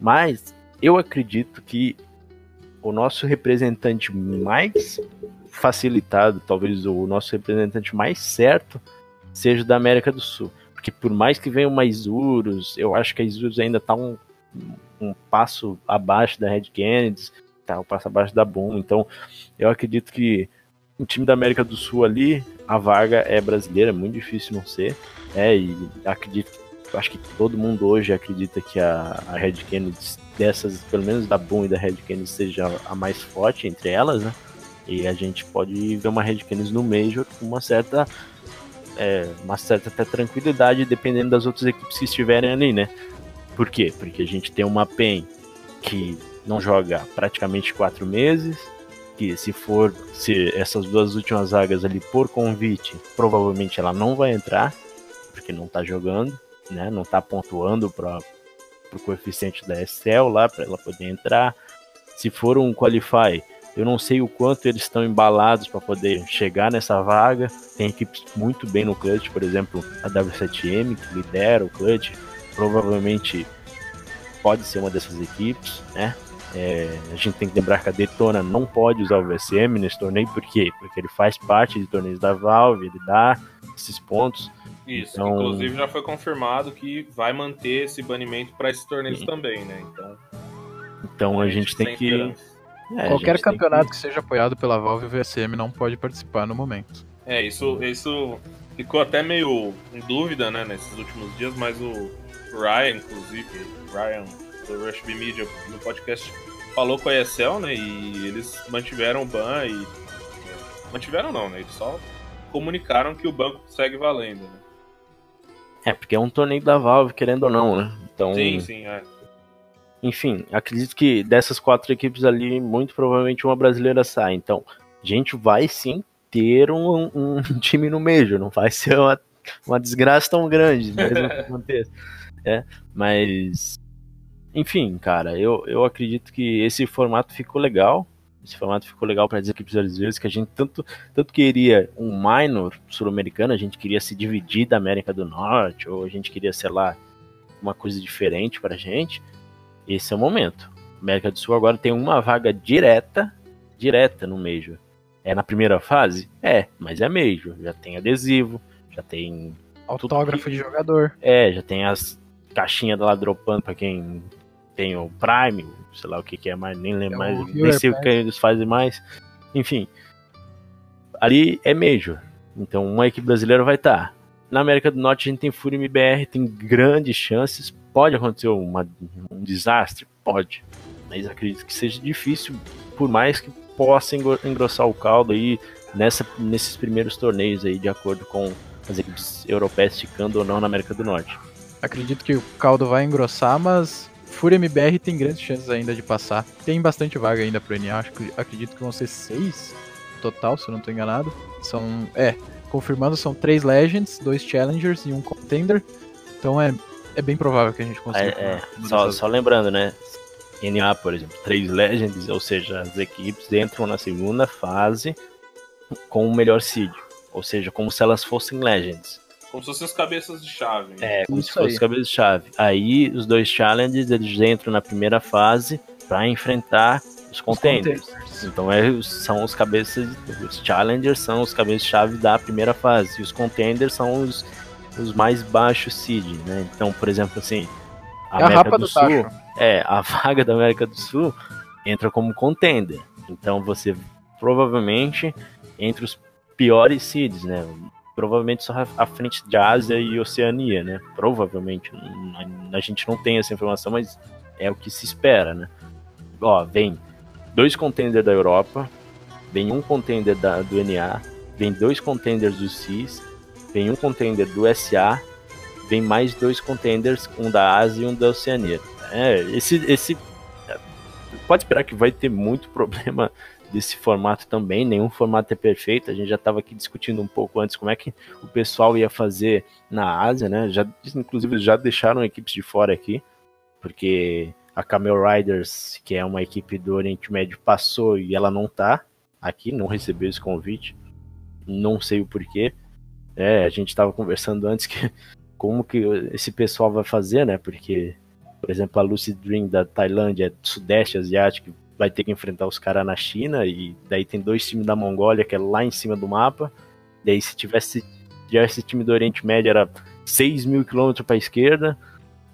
Mas eu acredito que o nosso representante mais facilitado, talvez o nosso representante mais certo, seja da América do Sul. Porque por mais que venha uma Isurus, eu acho que a Isurus ainda tá um, um passo abaixo da Red Kennedy, tá um passo abaixo da Boom. Então eu acredito que o time da América do Sul ali, a vaga é brasileira, é muito difícil não ser. É, e acredito acho que todo mundo hoje acredita que a, a Red Kennedy, dessas, pelo menos da Boom e da Red Kennedy, seja a mais forte entre elas, né? E a gente pode ver uma Red Kennedy no Major com uma certa, é, uma certa até tranquilidade, dependendo das outras equipes que estiverem ali, né? Por quê? Porque a gente tem uma PEN que não joga praticamente quatro meses, que se for se essas duas últimas vagas ali por convite, provavelmente ela não vai entrar, porque não tá jogando né? Não tá pontuando para o coeficiente da Excel lá para ela poder entrar. Se for um qualify, eu não sei o quanto eles estão embalados para poder chegar nessa vaga. Tem equipes muito bem no clutch, por exemplo, a W7M que lidera o clutch, provavelmente pode ser uma dessas equipes, né? É, a gente tem que lembrar que a Detona não pode usar o VSM nesse torneio, por quê? Porque ele faz parte de torneios da Valve, ele dá esses pontos. Isso, Então- inclusive já foi confirmado que vai manter esse banimento para esses torneios Sim. também, né? Então, Então a gente tem que. é, Qualquer campeonato que- que... seja apoiado pela Valve, o VSM não pode participar no momento. É, isso, isso ficou até meio em dúvida, né, nesses últimos dias, mas o Ryan, inclusive, Ryan do Rush B Media no podcast falou com a ESL, né, e eles mantiveram o ban e mantiveram não, né, eles só comunicaram que o banco segue valendo, né? É, porque é um torneio da Valve, querendo ou não, né? Então, Sim, sim, é. enfim, acredito que dessas quatro equipes ali, muito provavelmente uma brasileira sai. Então, a gente vai sim ter um, um *laughs* time no Major, não vai ser uma, uma desgraça tão grande, mesmo que aconteça. É, mas, enfim, cara, eu, eu acredito que esse formato ficou legal. Esse formato ficou legal para as equipes brasileiras, que a gente tanto, tanto queria um minor sul-americano, a gente queria se dividir da América do Norte, ou a gente queria, sei lá, uma coisa diferente pra gente. Esse é o momento. América do Sul agora tem uma vaga direta, direta no Major. É na primeira fase? É, mas é Major. Já tem adesivo, já tem. Autógrafo de jogador. É, já tem as caixinhas lá dropando pra quem tem o Prime, sei lá o que, que é mais, nem lembro É mais, nem sei o que eles fazem mais. Enfim, ali é Major. Então uma equipe brasileira vai estar. Na América do Norte a gente tem Fúria MBR, tem grandes chances. Pode acontecer uma- um desastre? Pode. Mas acredito que seja difícil, por mais que possa engro- engrossar o caldo aí nessa, nesses primeiros torneios aí, de acordo com as equipes europeias ficando ou não na América do Norte. Acredito que o caldo vai engrossar, mas Fúria MBR tem grandes chances ainda de passar. Tem bastante vaga ainda pro NA, acho que, acredito que vão ser seis total, se eu não tô enganado. São, é, confirmando, são três Legends, dois Challengers e um Contender. Então é, é bem provável que a gente consiga. É, é, só, só lembrando, né? NA, por exemplo, três Legends, ou seja, as equipes entram na segunda fase com o melhor seed. Ou seja, como se elas fossem Legends. Como se fossem as cabeças de chave. né? É, como Isso se fosse aí. cabeça de chave. Aí os dois challenges eles entram na primeira fase para enfrentar os contenders. Isso. Então é, são os cabeças, os challengers são os cabeças-chave da primeira fase, e os contenders são os, os mais baixos seed, né? Então, por exemplo, assim, a É a América rapa do, do Sul, tacho. é, a *laughs* vaga da América do Sul entra como contender. Então você provavelmente entre os piores seeds, né? Provavelmente só à frente de Ásia e Oceania, né? Provavelmente. A gente não tem essa informação, mas é o que se espera, né? Ó, vem dois contenders da Europa, vem um contender da, do NA, vem dois contenders do CIS, vem um contender do SA, vem mais dois contenders, um da Ásia e um da Oceania. É, esse, esse pode esperar que vai ter muito *laughs* problema desse formato também. Nenhum formato é perfeito. A gente já estava aqui discutindo um pouco antes como é que o pessoal ia fazer na Ásia, né? Já, inclusive já deixaram equipes de fora aqui, porque a Camel Riders, que é uma equipe do Oriente Médio, passou e ela não tá aqui, não recebeu esse convite. Não sei o porquê. É, a gente estava conversando antes que como que esse pessoal vai fazer, né? Porque, por exemplo, a Lucid Dream da Tailândia, Sudeste Asiático, vai ter que enfrentar os caras na China, e daí tem dois times da Mongólia, que é lá em cima do mapa. Daí se tivesse, tivesse time do Oriente Médio, era 6 mil quilômetros pra esquerda.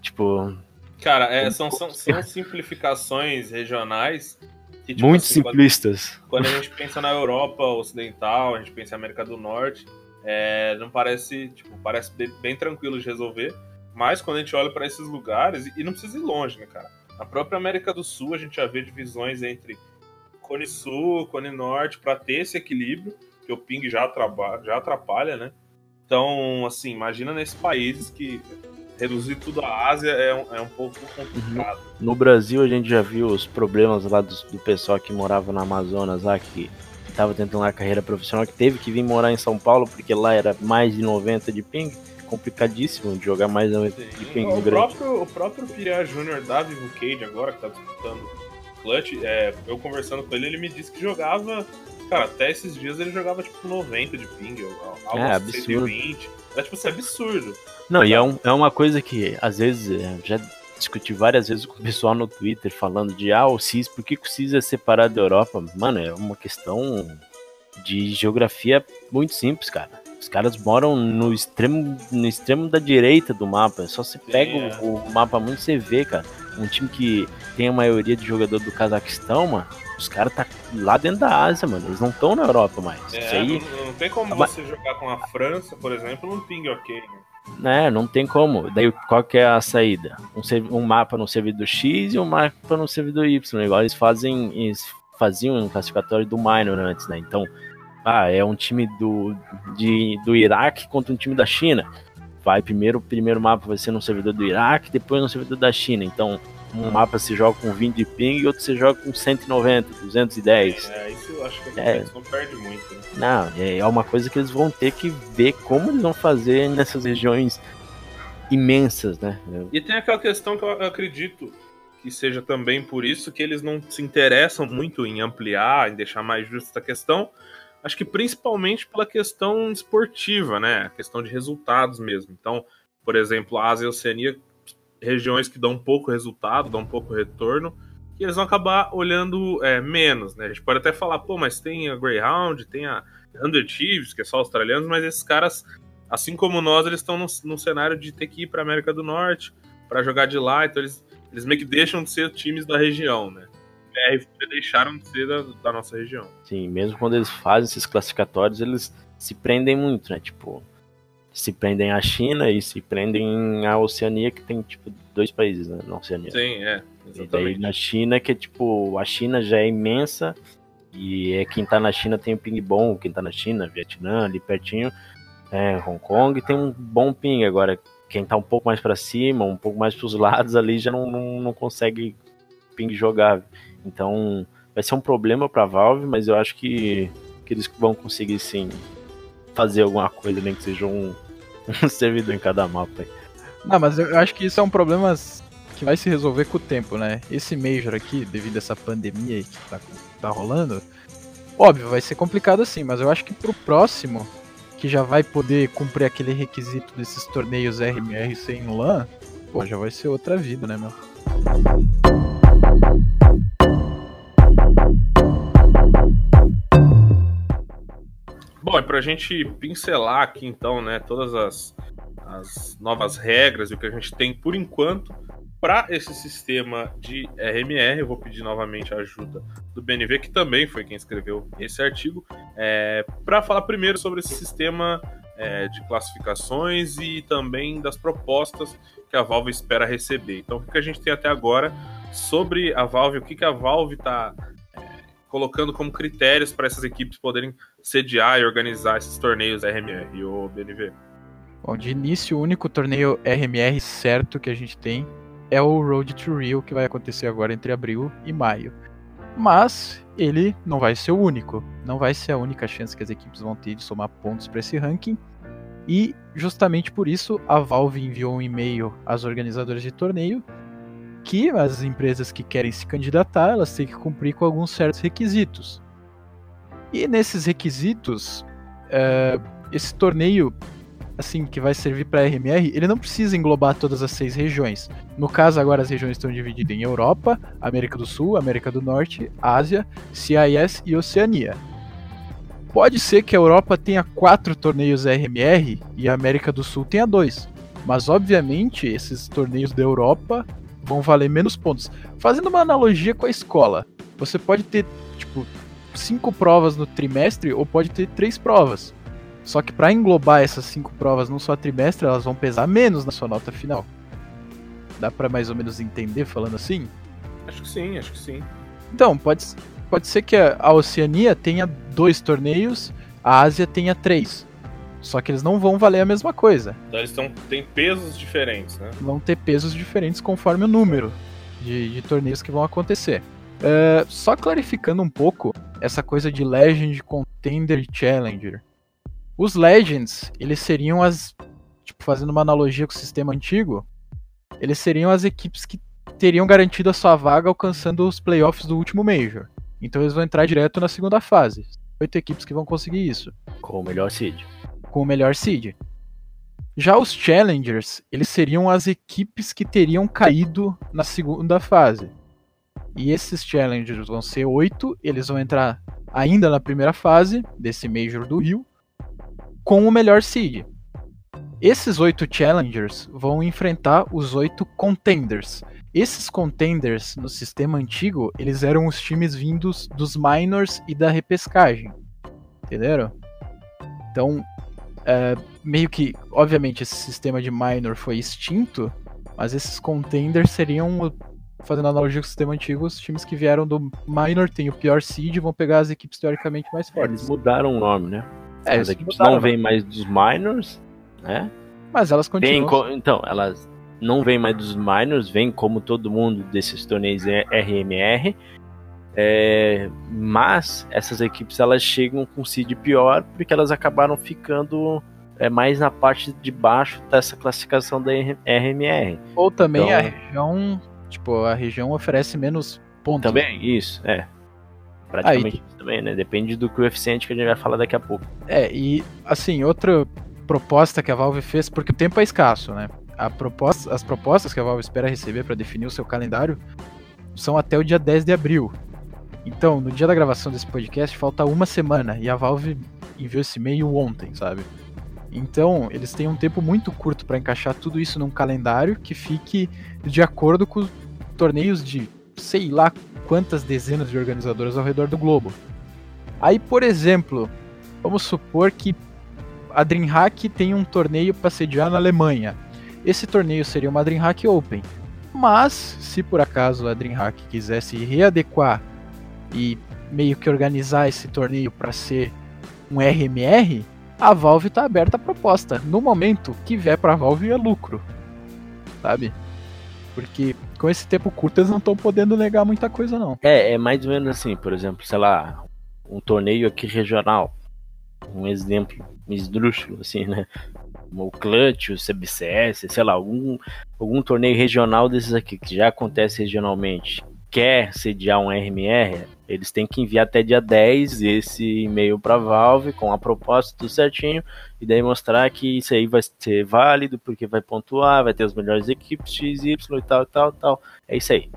Tipo, Cara, é, são, são, são simplificações regionais que, tipo, muito assim, quando- simplistas. Quando a gente pensa na Europa Ocidental, a gente pensa na América do Norte, é, não parece, tipo, parece bem, bem tranquilo de resolver. Mas quando a gente olha para esses lugares, e não precisa ir longe, né, cara? Na própria América do Sul, a gente já vê divisões entre Cone Sul, Cone Norte, para ter esse equilíbrio, que o ping já, atraba- já atrapalha, né? Então, assim, imagina nesses países que reduzir tudo à Ásia é um, é um pouco complicado. No Brasil, a gente já viu os problemas lá do, do pessoal que morava na Amazonas, lá que tava tentando uma carreira profissional, que teve que vir morar em São Paulo, porque lá era mais de 90 de ping. Complicadíssimo de jogar mais de 90 de ping no O grande. próprio, o próprio Piria Júnior da Vivo Cage agora, que tá disputando Clutch, é, eu conversando com ele, ele me disse que jogava. Cara, até esses dias ele jogava tipo 90 de ping, algo É, assim, absurdo. 120. É tipo, isso é absurdo. Não, e é, um- é uma coisa que, às vezes, é, já discuti várias vezes com o pessoal no Twitter falando de, ah, o CIS, por que, que o CIS é separado da Europa? Mano, é uma questão de geografia muito simples, cara. Os caras moram no extremo, no extremo da direita do mapa. Só se pega é. o, o mapa muito você vê, cara. Um time que tem a maioria de jogador do Cazaquistão, mano. Os caras tá lá dentro da Ásia, mano. Eles não estão na Europa mais. Isso É, aí não, não tem como Mas- você jogar com a França, por exemplo, num ping ok, né? né, não tem como. Daí qual que é a saída? Um, um mapa no servidor X e um mapa no servidor Y. Igual eles fazem, eles faziam um classificatório do minor antes, né? Então, ah, é um time do, de, do Iraque contra um time da China. Vai primeiro, o primeiro mapa vai ser no servidor do Iraque, depois no servidor da China. Então, um mapa se joga com 20 de ping e outro se joga com 190, 210. É, isso eu acho que a É. competição perde muito, né? Não, é é uma coisa que eles vão ter que ver como eles vão fazer nessas regiões imensas, né? E tem aquela questão que eu acredito que seja também por isso que eles não se interessam muito em ampliar, em deixar mais justa essa questão. Acho que principalmente pela questão esportiva, né? A questão de resultados mesmo. Então, por exemplo, a Ásia e a Oceania, regiões que dão pouco resultado, dão pouco retorno, e eles vão acabar olhando é, menos, né? A gente pode até falar, pô, mas tem a Greyhound, tem a Under Chiefs, que é só australianos, mas esses caras, assim como nós, eles estão num cenário de ter que ir para América do Norte para jogar de lá, então eles, eles meio que deixam de ser times da região, né? FUT deixaram de ser da, da nossa região. Sim, mesmo quando eles fazem esses classificatórios, eles se prendem muito, né? Tipo, se prendem à China e se prendem à Oceania, que tem, tipo, dois países, né? Na Oceania. Sim, é, E daí exatamente. na China, que é tipo, a China já é imensa, e é quem tá na China tem o ping bom, quem tá na China, Vietnã, ali pertinho, é, Hong Kong tem um bom ping. Agora, quem tá um pouco mais para cima, um pouco mais pros lados ali, já não, não, não consegue ping jogável. Então, vai ser um problema pra Valve, mas eu acho que, que eles vão conseguir sim fazer alguma coisa, nem que seja um, *laughs* um servidor em cada mapa. aí. Não, mas eu acho que isso é um problema que vai se resolver com o tempo, né? Esse Major aqui, devido a essa pandemia aí que tá, tá rolando, óbvio, vai ser complicado assim, mas eu acho que pro próximo, que já vai poder cumprir aquele requisito desses torneios RMR sem LAN, pô, já vai ser outra vida, né, meu? Bom, e pra gente pincelar aqui então, né, todas as, as novas regras e o que a gente tem por enquanto para esse sistema de RMR, eu vou pedir novamente a ajuda do BNV, que também foi quem escreveu esse artigo, é, para falar primeiro sobre esse sistema é, de classificações e também das propostas que a Valve espera receber. Então, o que a gente tem até agora sobre a Valve, o que, que a Valve está é, colocando como critérios para essas equipes poderem sediar e organizar esses torneios RMR e o BNV? Bom, de início, o único torneio RMR certo que a gente tem é o Road to Rio, que vai acontecer agora entre abril e maio. Mas ele não vai ser o único. Não vai ser a única chance que as equipes vão ter de somar pontos para esse ranking. E justamente por isso a Valve enviou um e-mail às organizadoras de torneio que as empresas que querem se candidatar elas têm que cumprir com alguns certos requisitos. E nesses requisitos, uh, esse torneio assim que vai servir para RMR, ele não precisa englobar todas as seis regiões. No caso, agora as regiões estão divididas em Europa, América do Sul, América do Norte, Ásia, CIS e Oceania. Pode ser que a Europa tenha quatro torneios RMR e a América do Sul tenha dois. Mas obviamente esses torneios da Europa vão valer menos pontos. Fazendo uma analogia com a escola, você pode ter tipo cinco provas no trimestre ou pode ter três provas. Só que para englobar essas cinco provas num só trimestre, elas vão pesar menos na sua nota final. Dá para mais ou menos entender falando assim? Acho que sim, acho que sim. Então, pode, pode ser que a Oceania tenha dois torneios, a Ásia tenha três. Só que eles não vão valer a mesma coisa. Então eles tão, têm pesos diferentes, né? Vão ter pesos diferentes conforme o número de, de torneios que vão acontecer. Uh, só clarificando um pouco essa coisa de Legend, Contender e Challenger. Os Legends, eles seriam as. Tipo, fazendo uma analogia com o sistema antigo, eles seriam as equipes que teriam garantido a sua vaga alcançando os playoffs do último Major. Então eles vão entrar direto na segunda fase. Oito equipes que vão conseguir isso. Com o melhor seed. Com o melhor seed. Já os Challengers, eles seriam as equipes que teriam caído na segunda fase. E esses Challengers vão ser oito, eles vão entrar ainda na primeira fase desse Major do Rio com o melhor seed. Esses oito challengers vão enfrentar os oito contenders. Esses contenders no sistema antigo, eles eram os times vindos dos minors e da repescagem. Entenderam? Então, é, meio que, obviamente, esse sistema de minor foi extinto, mas esses contenders seriam, fazendo analogia com o sistema antigo, os times que vieram do minor, tem o pior seed, vão pegar as equipes teoricamente mais fortes. Eles mudaram o nome, né? É, As equipes não vêm mais dos minors, né? Mas elas continuam. então, elas não vêm mais dos minors, vêm como todo mundo desses torneios RMR. É, mas essas equipes elas chegam com seed pior porque elas acabaram ficando é, mais na parte de baixo dessa classificação da RMR. Ou também então, a região, tipo, a região oferece menos pontos. Também, isso, é. Praticamente Aí, também, né? Depende do coeficiente que a gente vai falar daqui a pouco. É, e assim, outra proposta que a Valve fez, porque o tempo é escasso, né? A proposta, as propostas que a Valve espera receber para definir o seu calendário são até o dia 10 de abril. Então, no dia da gravação desse podcast, falta uma semana e a Valve enviou esse e-mail ontem, sabe? Então, eles têm um tempo muito curto para encaixar tudo isso num calendário que fique de acordo com torneios de sei lá quantas dezenas de organizadoras ao redor do globo. Aí, por exemplo, vamos supor que a DreamHack tem um torneio para sediar na Alemanha. Esse torneio seria uma DreamHack Open. Mas, se por acaso a DreamHack quisesse readequar e meio que organizar esse torneio para ser um RMR, a Valve está aberta a proposta. No momento, que vier para a Valve é lucro. Sabe? Porque com esse tempo curto eles não estão podendo negar muita coisa, não. É, é mais ou menos assim, por exemplo, sei lá, um torneio aqui regional. Um exemplo esdrúxulo, assim, né? O Clutch, o CBCS, sei lá, algum, algum torneio regional desses aqui, que já acontece regionalmente, quer sediar um RMR, eles têm que enviar até dia 10 esse e-mail para Valve com a proposta tudo certinho e daí mostrar que isso aí vai ser válido porque vai pontuar, vai ter as melhores equipes X, Y e tal, tal, tal. É isso aí.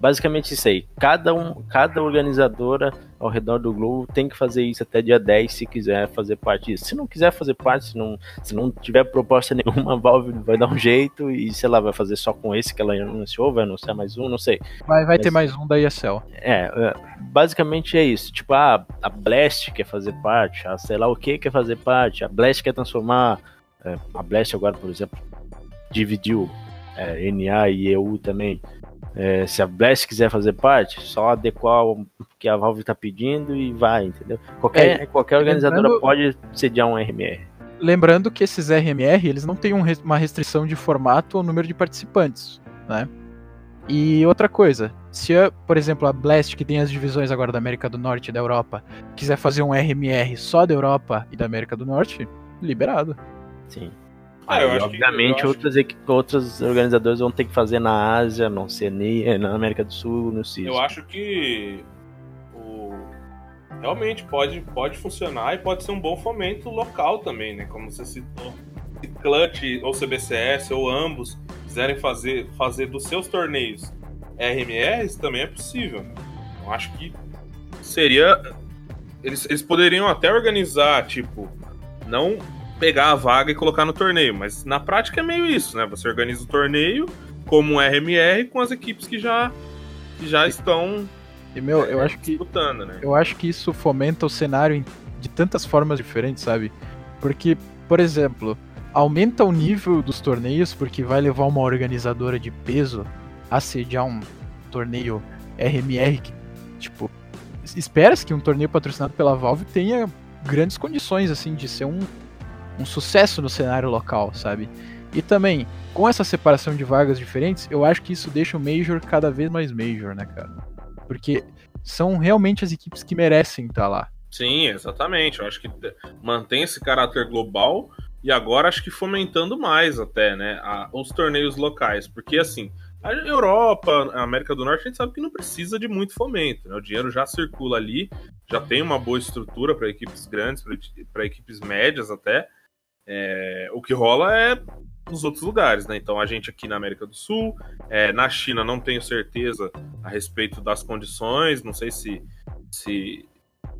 Basicamente isso aí. Cada, um, cada organizadora ao redor do globo tem que fazer isso até dia 10 se quiser fazer parte disso. Se não quiser fazer parte, se não, se não tiver proposta *laughs* nenhuma, a Valve vai dar um jeito e, sei lá, vai fazer só com esse que ela anunciou, vai anunciar mais um, não sei. Vai, vai Mas- ter mais um da ESL. É, é, basicamente é isso. Tipo, ah, a Blast quer fazer parte, a sei lá o que quer fazer parte, a Blast quer transformar. é, a Blast agora, por exemplo, dividiu é, NA e EU também. É, se a Blast quiser fazer parte, só adequar o que a Valve tá pedindo e vai, entendeu? Qualquer, É, qualquer organizadora lembrando- pode sediar um RMR. Lembrando que esses RMR, eles não têm um uma restrição de formato ou número de participantes, né? E outra coisa, se, por exemplo, a Blast, que tem as divisões agora da América do Norte e da Europa, quiser fazer um RMR só da Europa e da América do Norte, liberado. Sim. Ah, Aí, acho que- obviamente, eu acho outras, organizadores vão ter que fazer na Ásia, ser nem na América do Sul, no CIS. Eu acho que o... realmente pode, pode funcionar e pode ser um bom fomento local também, né? Como você citou. Se Clutch ou CBCS ou ambos quiserem fazer, fazer dos seus torneios RMRs, também é possível. né? Eu acho que seria. Eles, eles poderiam até organizar, tipo, não pegar a vaga e colocar no torneio, mas na prática é meio isso, né? Você organiza o torneio como um RMR com as equipes que já, que já estão E, meu, eu acho que disputando, né? eu acho que isso fomenta o cenário de tantas formas diferentes, sabe? Porque, por exemplo, aumenta o nível dos torneios, porque vai levar uma organizadora de peso a sediar um torneio RMR que, tipo, es- espera-se que um torneio patrocinado pela Valve tenha grandes condições, assim, de ser um, um sucesso no cenário local, sabe? E também, com essa separação de vagas diferentes, eu acho que isso deixa o Major cada vez mais Major, né, cara? Porque são realmente as equipes que merecem estar lá. Sim, exatamente. Eu acho que mantém esse caráter global e agora acho que fomentando mais até, né, a- os torneios locais, porque assim, a Europa, a América do Norte, a gente sabe que não precisa de muito fomento, né? O dinheiro já circula ali, já tem uma boa estrutura para equipes grandes, para equipes médias até. É, o que rola é nos outros lugares, né? Então a gente aqui na América do Sul, é, na China não tenho certeza a respeito das condições, não sei se se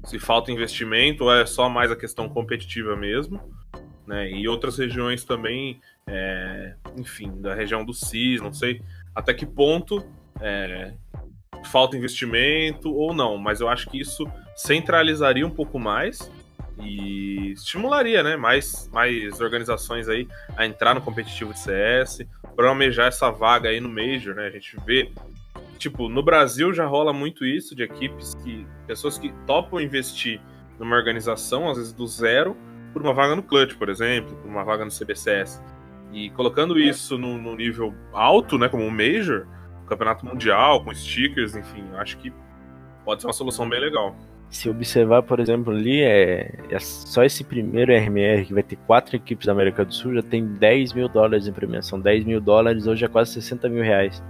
se falta investimento ou é só mais a questão competitiva mesmo, né? E outras regiões também, é, enfim, da região do CIS, não sei até que ponto é, falta investimento ou não, mas eu acho que isso centralizaria um pouco mais e estimularia, né, mais, mais organizações aí a entrar no competitivo de CS, para almejar essa vaga aí no Major, né? A gente vê tipo, no Brasil já rola muito isso de equipes que. pessoas que topam investir numa organização, às vezes do zero, por uma vaga no Clutch, por exemplo, por uma vaga no CBCS. E colocando isso no, no nível alto, né, como um Major, campeonato mundial, com stickers, enfim, acho que pode ser uma solução bem legal. Se observar, por exemplo, ali, é, é só esse primeiro RMR que vai ter quatro equipes da América do Sul já tem 10 mil dólares em premiação. 10 mil dólares hoje é quase 60 mil reais.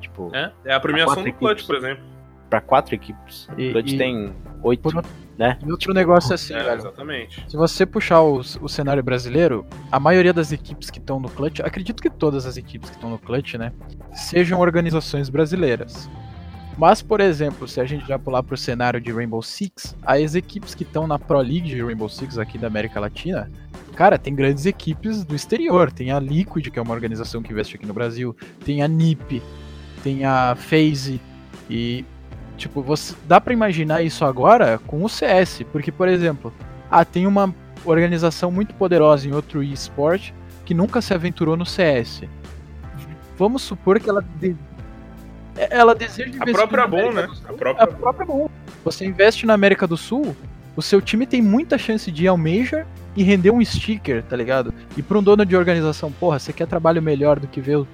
Tipo, É, é a premiação quatro do Clutch, equipes. por exemplo. pra quatro equipes. E- o Clutch e- tem oito, Por- né? E outro negócio é assim, É, velho. exatamente. Se você puxar o, o cenário brasileiro, a maioria das equipes que estão no Clutch, acredito que todas as equipes que estão no Clutch, né, sejam organizações brasileiras. Mas, por exemplo, se a gente já pular pro cenário de Rainbow Six, as equipes que estão na Pro League de Rainbow Six aqui da América Latina, cara, tem grandes equipes do exterior. Tem a Liquid, que é uma organização que investe aqui no Brasil, tem a NiP, tem a FaZe e tipo, você dá pra imaginar isso agora com o CS, porque por exemplo, ah, tem uma organização muito poderosa em outro eSport que nunca se aventurou no CS. Vamos supor que ela ela deseja A investir própria na Boom, América né? do Sul. A própria A própria Boom. Você investe na América do Sul, o seu time tem muita chance de ir ao Major e render um sticker, tá ligado? E pra um dono de organização, porra, você quer trabalho melhor do que ver o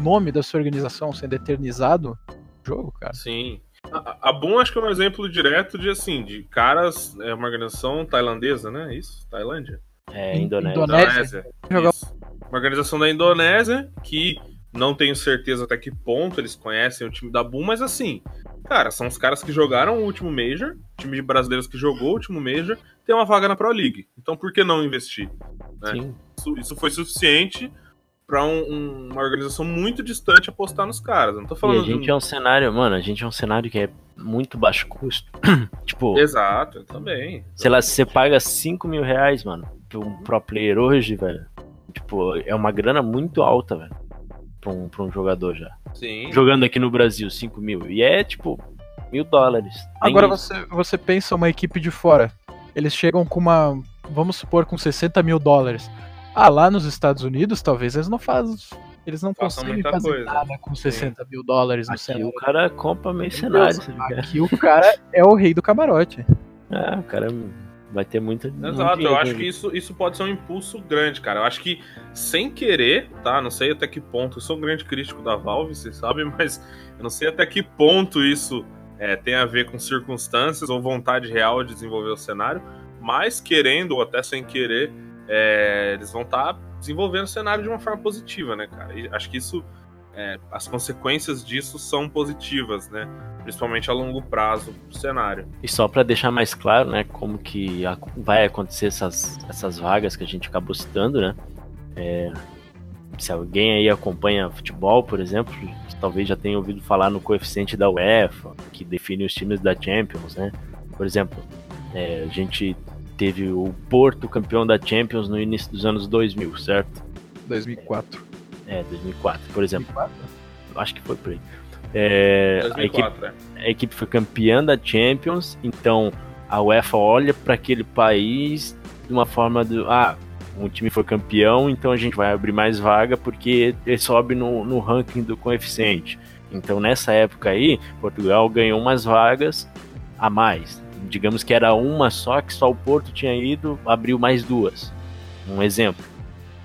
nome da sua organização sendo eternizado no jogo, cara? Sim. A, a Boom acho que é um exemplo direto de assim, de caras, é uma organização tailandesa, né? Isso? Tailândia? É, In- Indonésia. Indonésia. Isso. Uma organização da Indonésia que não tenho certeza até que ponto eles conhecem o time da Boom, mas assim, cara, são os caras que jogaram o último Major, time de brasileiros que jogou o último Major, tem uma vaga na Pro League. Então por que não investir? né? Sim. Isso, isso foi suficiente pra um- um- uma organização muito distante apostar nos caras. Eu não tô E falando a gente de é um cenário, mano, a gente é um cenário que é muito baixo custo. *clears throat* tipo. Exato, eu também. sei lá, se você paga 5 mil reais, mano, pra um pro player hoje, velho, tipo, é uma grana muito alta, velho, pra um, pra um jogador já. Sim. Jogando aqui no Brasil, 5 mil. E é, tipo, mil dólares. Agora isso. você, você pensa uma equipe de fora. Eles chegam com uma. Vamos supor, com 60 mil dólares. Ah, lá nos Estados Unidos, talvez eles não fazem. Eles não Façam conseguem fazer coisa. nada com 60 mil dólares no Aqui cenário. o cara compra sabe? Aqui o cara é o rei do camarote. É, o cara vai ter muita. muito Exato, eu acho que isso, isso pode ser um impulso grande, cara. Eu acho que sem querer, tá? Não sei até que ponto. Eu sou um grande crítico da Valve, vocês sabem, *laughs* mas eu não sei até que ponto isso é, tem a ver com circunstâncias ou vontade real de desenvolver o cenário. Mas querendo, ou até sem querer, é, eles vão estar desenvolvendo o cenário de uma forma positiva, né, cara? E acho que isso. É, as consequências disso são positivas, né? Principalmente a longo prazo pro cenário. E só pra deixar mais claro, né, como que a- vai acontecer essas, essas vagas que a gente acabou citando, né? É, se alguém aí acompanha futebol, por exemplo, talvez já tenha ouvido falar no coeficiente da UEFA, que define os times da Champions, né? Por exemplo, é, a gente teve o Porto campeão da Champions no início dos anos 2000, certo? 2004. É, 2004, por exemplo. 2004? Acho que foi por aí. É, a equipe 2004, né? a equipe foi campeã da Champions, então a UEFA olha para aquele país de uma forma de ah, um time foi campeão, então a gente vai abrir mais vaga porque ele sobe no, no ranking do coeficiente. Então nessa época aí, Portugal ganhou umas vagas a mais. Digamos que era uma só, que só o Porto tinha ido, abriu mais duas. Um exemplo.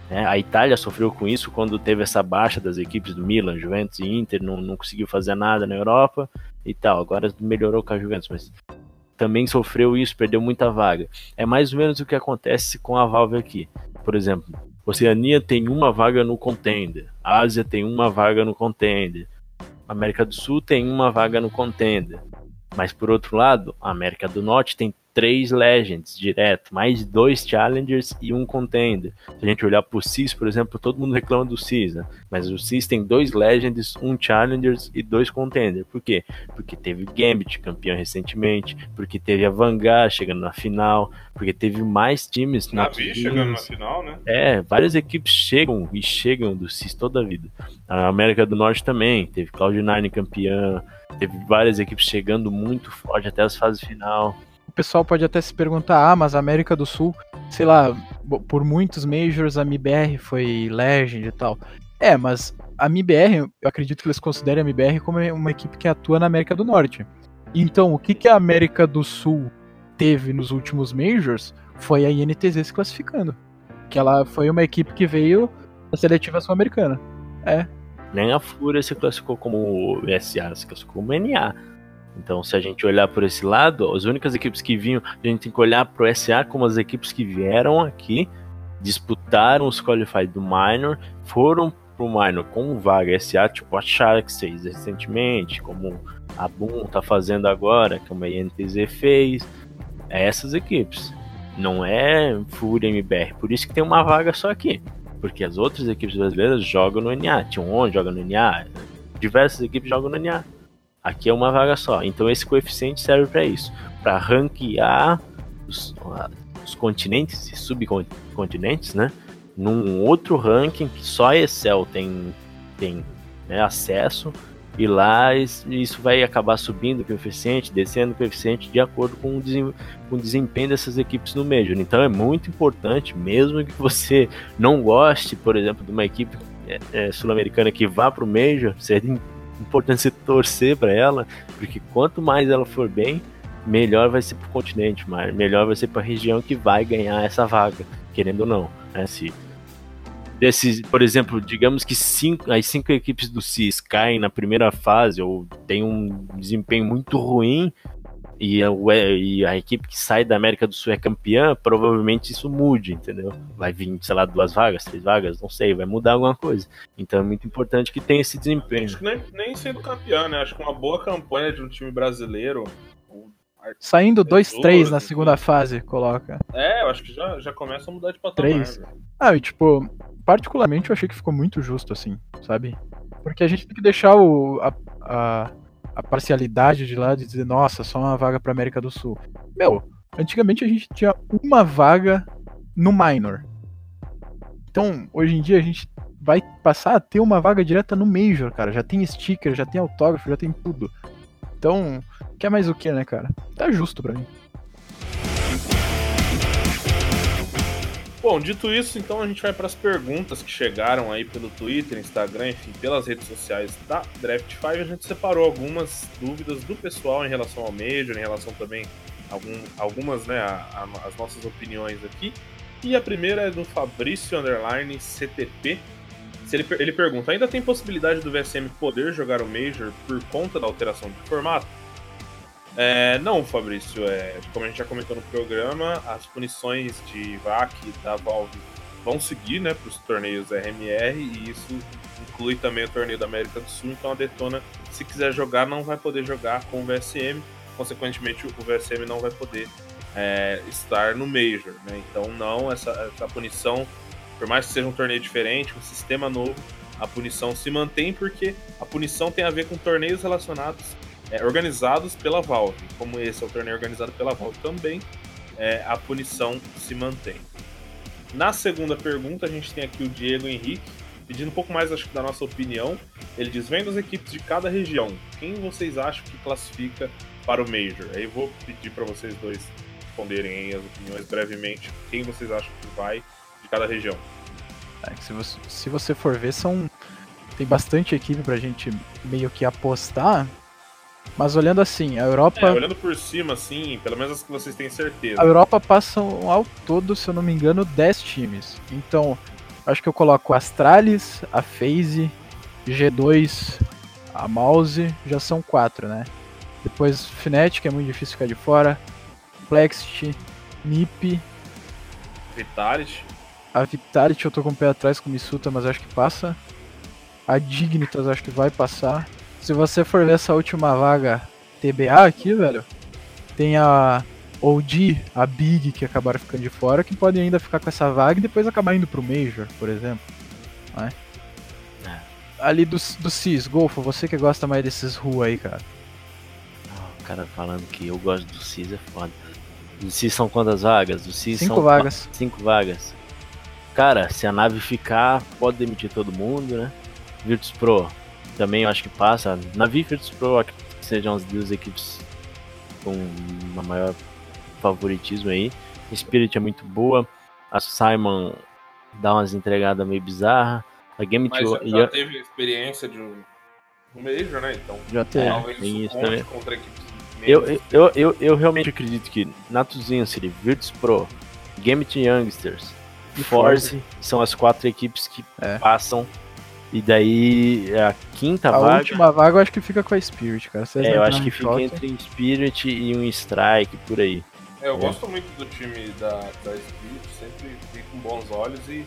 Né? A Itália sofreu com isso quando teve essa baixa das equipes do Milan, Juventus e Inter, não, não conseguiu fazer nada na Europa e tal. Agora melhorou com a Juventus, mas também sofreu isso, perdeu muita vaga. É mais ou menos o que acontece com a Valve aqui. Por exemplo, Oceania tem uma vaga no Contender, Ásia tem uma vaga no Contender, América do Sul tem uma vaga no Contender. Mas por outro lado, a América do Norte tem três Legends direto, mais dois Challengers e um Contender. Se a gente olhar pro CIS, por exemplo, todo mundo reclama do CIS, né? Mas o CIS tem dois Legends, um Challengers e dois Contender. Por quê? Porque teve Gambit campeão recentemente, porque teve a Vanguard chegando na final, porque teve mais times na chegando na final, né? é, várias equipes chegam e chegam do CIS toda a vida. A América do Norte também, teve Cloud9 campeã, teve várias equipes chegando muito forte até as fases final. O pessoal pode até se perguntar, ah, mas a América do Sul, sei lá, por muitos majors a MIBR foi Legend e tal. É, mas a MIBR, eu acredito que eles considerem a MIBR como uma equipe que atua na América do Norte. Então, o que, que a América do Sul teve nos últimos majors foi a INTZ se classificando. Que ela foi uma equipe que veio da seletiva sul-americana. Nem a Fúria se classificou como SA, se classificou como NA. Então, se a gente olhar por esse lado, as únicas equipes que vinham, a gente tem que olhar pro SA como as equipes que vieram aqui, disputaram os Qualified do Minor, foram pro Minor com vaga SA, tipo a Sharks fez recentemente, como a Boom tá fazendo agora, como a INTZ fez. É essas equipes. Não é Fúria MBR. Por isso que tem uma vaga só aqui. Porque as outras equipes brasileiras jogam no NA. T1 joga no NA. Diversas equipes jogam no NA. Aqui é uma vaga só. Então esse coeficiente serve para isso. Para ranquear os, os continentes e subcontinentes, né? Num outro ranking que só Excel tem, tem né, acesso. E lá is- isso vai acabar subindo o coeficiente, descendo o coeficiente de acordo com o, desempenho dessas equipes no Major. Então é muito importante, mesmo que você não goste, por exemplo, de uma equipe é, é, sul-americana que vá para o Major, seria importante você torcer para ela, porque quanto mais ela for bem, melhor vai ser para o continente, mas melhor vai ser para a região que vai ganhar essa vaga, querendo ou não. Né? Se desses, por exemplo, digamos que cinco, as cinco equipes do CIS caem na primeira fase ou tem um desempenho muito ruim e a, e a equipe que sai da América do Sul é campeã, provavelmente isso mude, entendeu? Vai vir, sei lá, duas vagas, três vagas, não sei, vai mudar alguma coisa. Então é muito importante que tenha esse desempenho. Acho que nem, nem sendo campeão, né? Acho que uma boa campanha de um time brasileiro. Saindo 2-3 na Doze, segunda fase, coloca. É, eu acho que já, já começa a mudar de patamar. Três. né? Ah, e tipo, particularmente, eu achei que ficou muito justo, assim, sabe? Porque a gente tem que deixar o, a, a, a parcialidade de lá de dizer, nossa, só uma vaga pra América do Sul. Meu, antigamente a gente tinha uma vaga no minor. Então, hoje em dia a gente vai passar a ter uma vaga direta no Major, cara. Já tem sticker, já tem autógrafo, já tem tudo. Então, quer mais o que, né, cara? Tá justo pra mim. Bom, dito isso, então a gente vai para as perguntas que chegaram aí pelo Twitter, Instagram, enfim, pelas redes sociais da Draft 5. A gente separou algumas dúvidas do pessoal em relação ao Major, em relação também algum, algumas, né, a, a, as nossas opiniões aqui. E a primeira é do Fabrício Underline CTP. Ele, ele pergunta: ainda tem possibilidade do VSM poder jogar o Major por conta da alteração de formato? É, não, Fabrício, é, como a gente já comentou no programa, as punições de VAC da Valve vão seguir né, para os torneios RMR e isso inclui também o torneio da América do Sul. Então a Detona, se quiser jogar, não vai poder jogar com o VSM, consequentemente o VSM não vai poder é, estar no Major. Né? Então, não, essa, essa punição, por mais que seja um torneio diferente, um sistema novo, a punição se mantém porque a punição tem a ver com torneios relacionados é, organizados pela Valve. Como esse é o torneio organizado pela Valve também, é, a punição se mantém. Na segunda pergunta, a gente tem aqui o Diego Henrique, pedindo um pouco mais acho, da nossa opinião. Ele diz: vendo as equipes de cada região, quem vocês acham que classifica para o Major? Aí eu vou pedir para vocês dois responderem as opiniões brevemente. Quem vocês acham que vai de cada região? É, se, você, se você for ver, são tem bastante equipe pra gente meio que apostar. Mas olhando assim, a Europa. É, olhando por cima, assim, pelo menos as que vocês têm certeza. A Europa passa ao todo, se eu não me engano, 10 times. Então, acho que eu coloco Astralis, a FaZe, G2, a Mouse, já são quatro, né? Depois Fnatic, é muito difícil ficar de fora. Complexity, MIP. Vitality. A Vitality eu tô com o pé atrás com o Misuta, mas acho que passa. A Dignitas acho que vai passar. Se você for ver essa última vaga TBA aqui, velho, tem a OG, a Big, que acabaram ficando de fora, que podem ainda ficar com essa vaga e depois acabar indo pro Major, por exemplo. Né? É. Ali do, do CIS, Golfo, você que gosta mais desses rua aí, cara. O cara falando que eu gosto do CIS é foda. Do CIS são quantas vagas? Do CIS cinco são vagas. Cinco vagas. Cara, se a nave ficar, pode demitir todo mundo, né? Virtus Pro, também eu acho que passa. Navi Virtus Pro que sejam as duas equipes com uma maior favoritismo aí. Spirit é muito boa. A Simon dá umas entregadas meio bizarras. A Game Mas já, já teve experiência de um, um Major, né? Então, já teve. Talvez tem isso também. contra equipes eu, eu, eu, eu realmente acredito que Natuzinho City, Virtus Pro, Game Youngsters e Force são as quatro equipes que é. passam e daí a quinta a vaga. A última vaga eu acho que fica com a Spirit, cara. é, eu acho que fica entre Spirit e um Strike por aí. É, eu é. gosto muito do time da, da Spirit, sempre vi com bons olhos e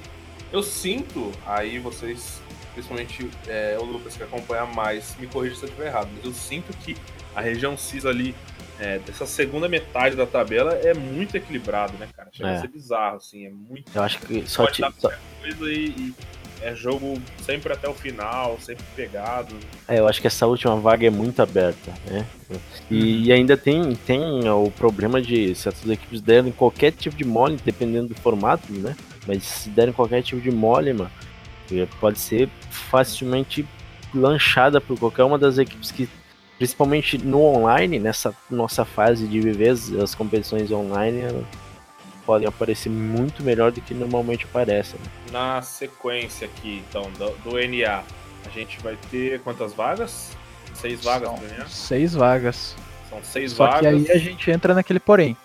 eu sinto, aí vocês, principalmente é, o Lucas que acompanha mais, me corrija se eu estiver errado, mas eu sinto que a região CIS ali, é, dessa segunda metade da tabela, é muito equilibrado, né, cara? Chega é. a ser bizarro, assim, é muito. Eu acho que só, te, só... coisa e, e é jogo sempre até o final, sempre pegado. É, eu acho que essa última vaga é muito aberta, né? E, e ainda tem, tem o problema de certas equipes derem qualquer tipo de mole, dependendo do formato, né? Mas se derem qualquer tipo de mole, mano, pode ser facilmente lanchada por qualquer uma das equipes que, principalmente no online, nessa nossa fase de viver as, as competições online, podem aparecer muito melhor do que normalmente aparecem. Né? Na sequência aqui, então, do, do, NA, a gente vai ter quantas vagas? Seis vagas São pro NA? Seis vagas. São seis Só vagas. que aí a gente entra naquele porém.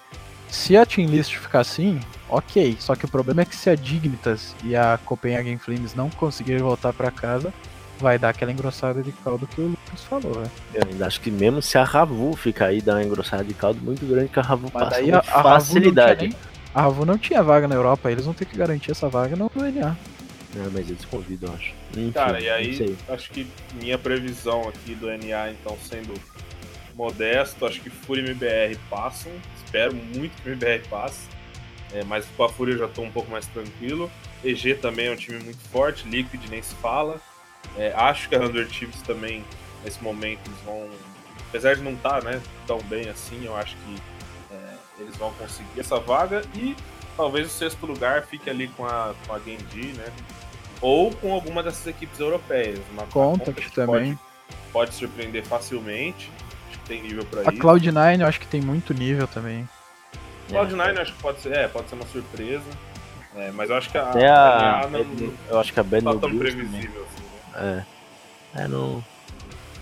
Se a Team List ficar assim, ok. Só que o problema é que se a Dignitas e a Copenhagen Flames não conseguirem voltar para casa, vai dar aquela engrossada de caldo que o Lucas falou, né? Eu ainda acho que mesmo se a Ravu ficar aí, dá uma engrossada de caldo muito grande que a Ravu Mas passa daí a, a facilidade. A Ravu não tinha vaga na Europa, eles vão ter que garantir essa vaga no NA. Não, mas eles convidam, acho. Enfim, Cara, e aí, acho que minha previsão aqui do NA, então, sendo modesto, acho que Fúria e MBR passam. Espero muito que o MBR passe. É, mas com a Fúria eu já estou um pouco mais tranquilo. EG também é um time muito forte, Liquid nem se fala. É, acho que a Thunder Chiefs também, nesse momento, eles vão. Apesar de não estar né, tão bem assim, eu acho que é, eles vão conseguir essa vaga. E talvez o sexto lugar fique ali com a, com a Genji, né? Ou com alguma dessas equipes europeias. Uma, Contact também. Pode, pode surpreender facilmente. Acho que tem nível para isso. A Cloud9 eu acho que tem muito nível também. Cloud9 acho que pode ser, é, pode ser uma surpresa. É, mas eu acho que a, Até a, a não, eu acho que a Bad não tá tão previsível assim, né? É. É, não,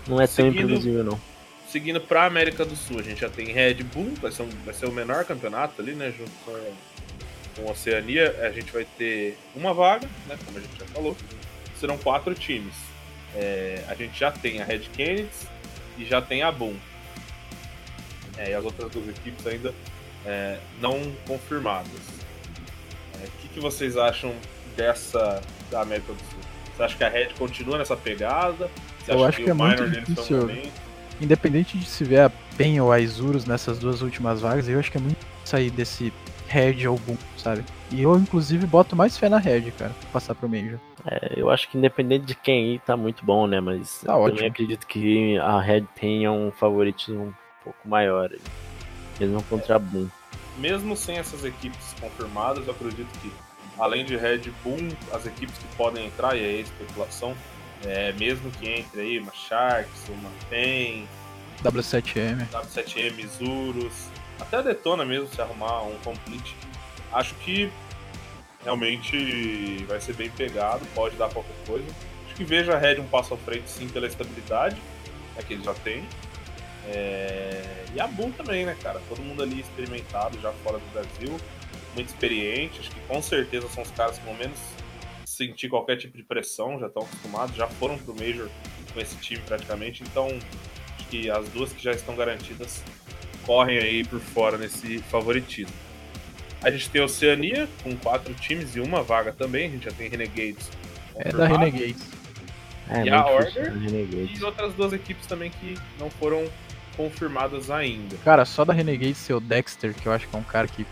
não é seguindo, tão imprevisível não. Seguindo pra América do Sul, a gente já tem Red Bull, vai ser, um, vai ser o menor campeonato ali, né? Junto com, com a Oceania, a gente vai ter uma vaga, né? Como a gente já falou. Serão quatro times. É, a gente já tem a Red Kennedy e já tem a Boom. É, e as outras duas equipes ainda é, não confirmadas. É, o que, que, vocês acham dessa da América do Sul? Você acha que a Red continua nessa pegada? Você Eu acho que, que é muito difícil. Independente de se ver a PEN ou a Isurus nessas duas últimas vagas, eu acho que é muito sair desse Red ou Boom, sabe? E eu, inclusive, boto mais fé na Red, cara, pra passar pro Major. É, eu acho que independente de quem ir, tá muito bom, né? Mas tá eu ótimo. também acredito que a Red tenha um favoritismo um pouco maior. Mesmo contra a Boom. Mesmo sem essas equipes confirmadas, eu acredito que, além de Red Bull, as equipes que podem entrar, e aí especulação, é, mesmo que entre aí uma Sharks, uma PEN, W7M, W7M, Zurus, até a Detona mesmo, se arrumar um complete, acho que realmente vai ser bem pegado, pode dar qualquer coisa. Acho que vejo a Red um passo à frente sim pela estabilidade é que ele já tem. É... E a Bull também, né, cara? Todo mundo ali experimentado já fora do Brasil, muito experiente. Acho que com certeza são os caras que vão menos sentir qualquer tipo de pressão, já estão acostumados, já foram pro Major com esse time praticamente. Então, acho que as duas que já estão garantidas correm aí por fora nesse favoritismo. A gente tem a Oceania com quatro times e uma vaga também. A gente já tem Renegades. É da Renegades. É, e a Order. E outras duas equipes também que não foram confirmadas ainda. Cara, só da Renegades ser o Dexter, que eu acho que é um cara que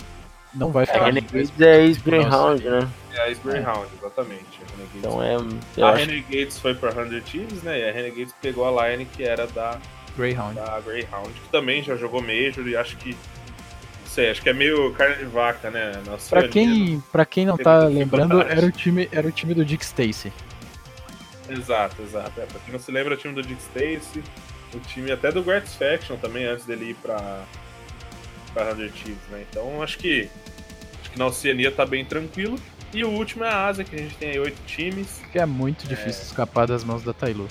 não vai ficar. É, Renegades é ex-Greyhound, né? É a ex-Greyhound, exatamente. A então é. a acho... Renegades foi pra 100 Teams, né? E a Renegades pegou a line que era da Greyhound. Da Greyhound, que também já jogou Major e acho que. Não sei, acho que é meio carne de vaca, né? Nossa, pra, quem, pra quem não tá lembrando, era o, time, era o time do Dick Stacy. Exato, exato. É, pra quem não se lembra, o time do Dick Stacy o time até do Gratz Faction também, antes dele ir pra, pra 100 Thieves, né? Então acho que, acho que na Oceania tá bem tranquilo. E o último é a Ásia, que a gente tem aí oito times. Que é muito difícil é... escapar das mãos da Tailu.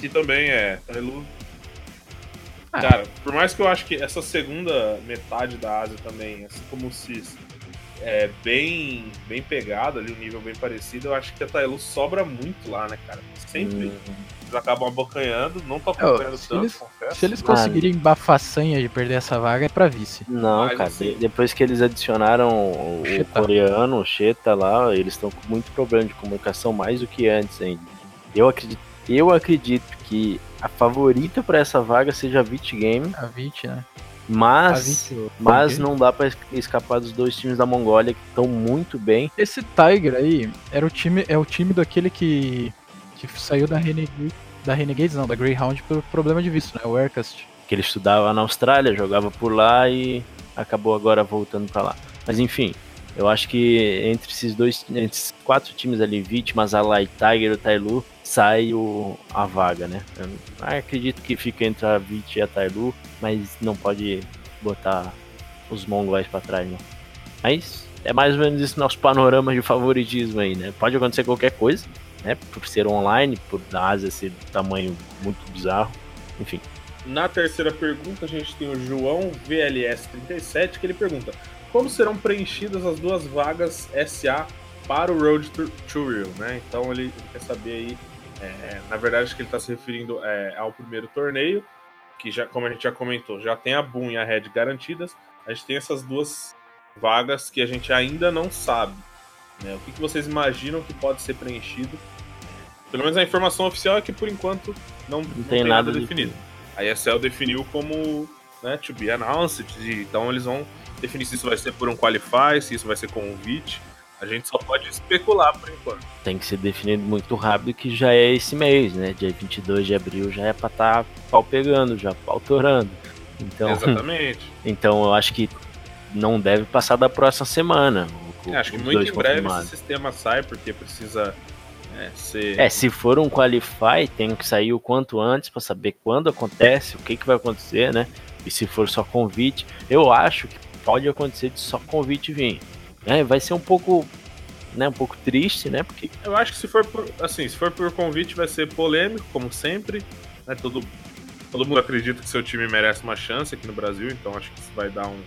Que também é. Tailu. Ah. Cara, por mais que eu acho que essa segunda metade da Ásia também, assim como o CIS, é bem, bem pegado ali, um nível bem parecido, eu acho que a Tailu sobra muito lá, né, cara? Sempre. Hum eles acabam abocanhando, não tô acompanhando se tanto, eles, confesso. Se eles conseguirem ah, façanha de perder essa vaga, é pra vice. Não, Mas, cara, assim, depois que eles adicionaram o, o coreano, o Cheta lá, eles estão com muito problema de comunicação, mais do que antes ainda. Eu acredito, eu acredito que a favorita para essa vaga seja a Vit Game. A Vit, né? Mas, mas não dá para escapar dos dois times da Mongólia que estão muito bem. Esse Tiger aí era o time, é o time daquele que que saiu da Renegade, da Renegades, não, da Greyhound por problema de visto, né? O Aircast. Que ele estudava na Austrália, jogava por lá e acabou agora voltando para lá. Mas enfim, eu acho que entre esses dois, entre esses quatro times ali, Vítimas, Alai, Tiger e Tailu, sai o, a vaga, né? Eu acredito que fica entre a Vit e a Tailu, mas não pode botar os mongóis para trás, não. Mas é mais ou menos isso nosso panorama de favoritismo aí, né? Pode acontecer qualquer coisa, né? Por ser online, por da Ásia ser tamanho muito bizarro, enfim. Na terceira pergunta, a gente tem o João VLS37, que ele pergunta: Como serão preenchidas as duas vagas SA para o Road to, to Rio, né? Então ele quer saber aí, é, na verdade, acho que ele está se referindo é, ao primeiro torneio, que já, como a gente já comentou, já tem a Boom e a Red garantidas. A gente tem essas duas vagas que a gente ainda não sabe. Né? O que, que vocês imaginam que pode ser preenchido pelo menos a informação oficial é que por enquanto não, não, não tem, nada, definido. A ESL definiu como né, to be announced, então eles vão definir se isso vai ser por um Qualify, se isso vai ser convite. A gente só pode especular por enquanto. Tem que ser definido muito rápido, que já é esse mês, né? Dia 22 de abril já é pra estar tá pau pegando, já pau torando. Então, Exatamente. *laughs* então eu acho que não deve passar da próxima semana. É, acho que muito em breve esse sistema sai, porque precisa é, ser. É, se for um Qualify, tem que sair o quanto antes para saber quando acontece, o que, que vai acontecer, né? E se for só convite, eu acho que pode acontecer de só convite vir. É, vai ser um pouco, né, um pouco triste, né? Porque eu acho que se for por, assim, se for por convite vai ser polêmico, como sempre, né? Todo todo mundo acredita que seu time merece uma chance aqui no Brasil, então acho que isso vai dar um,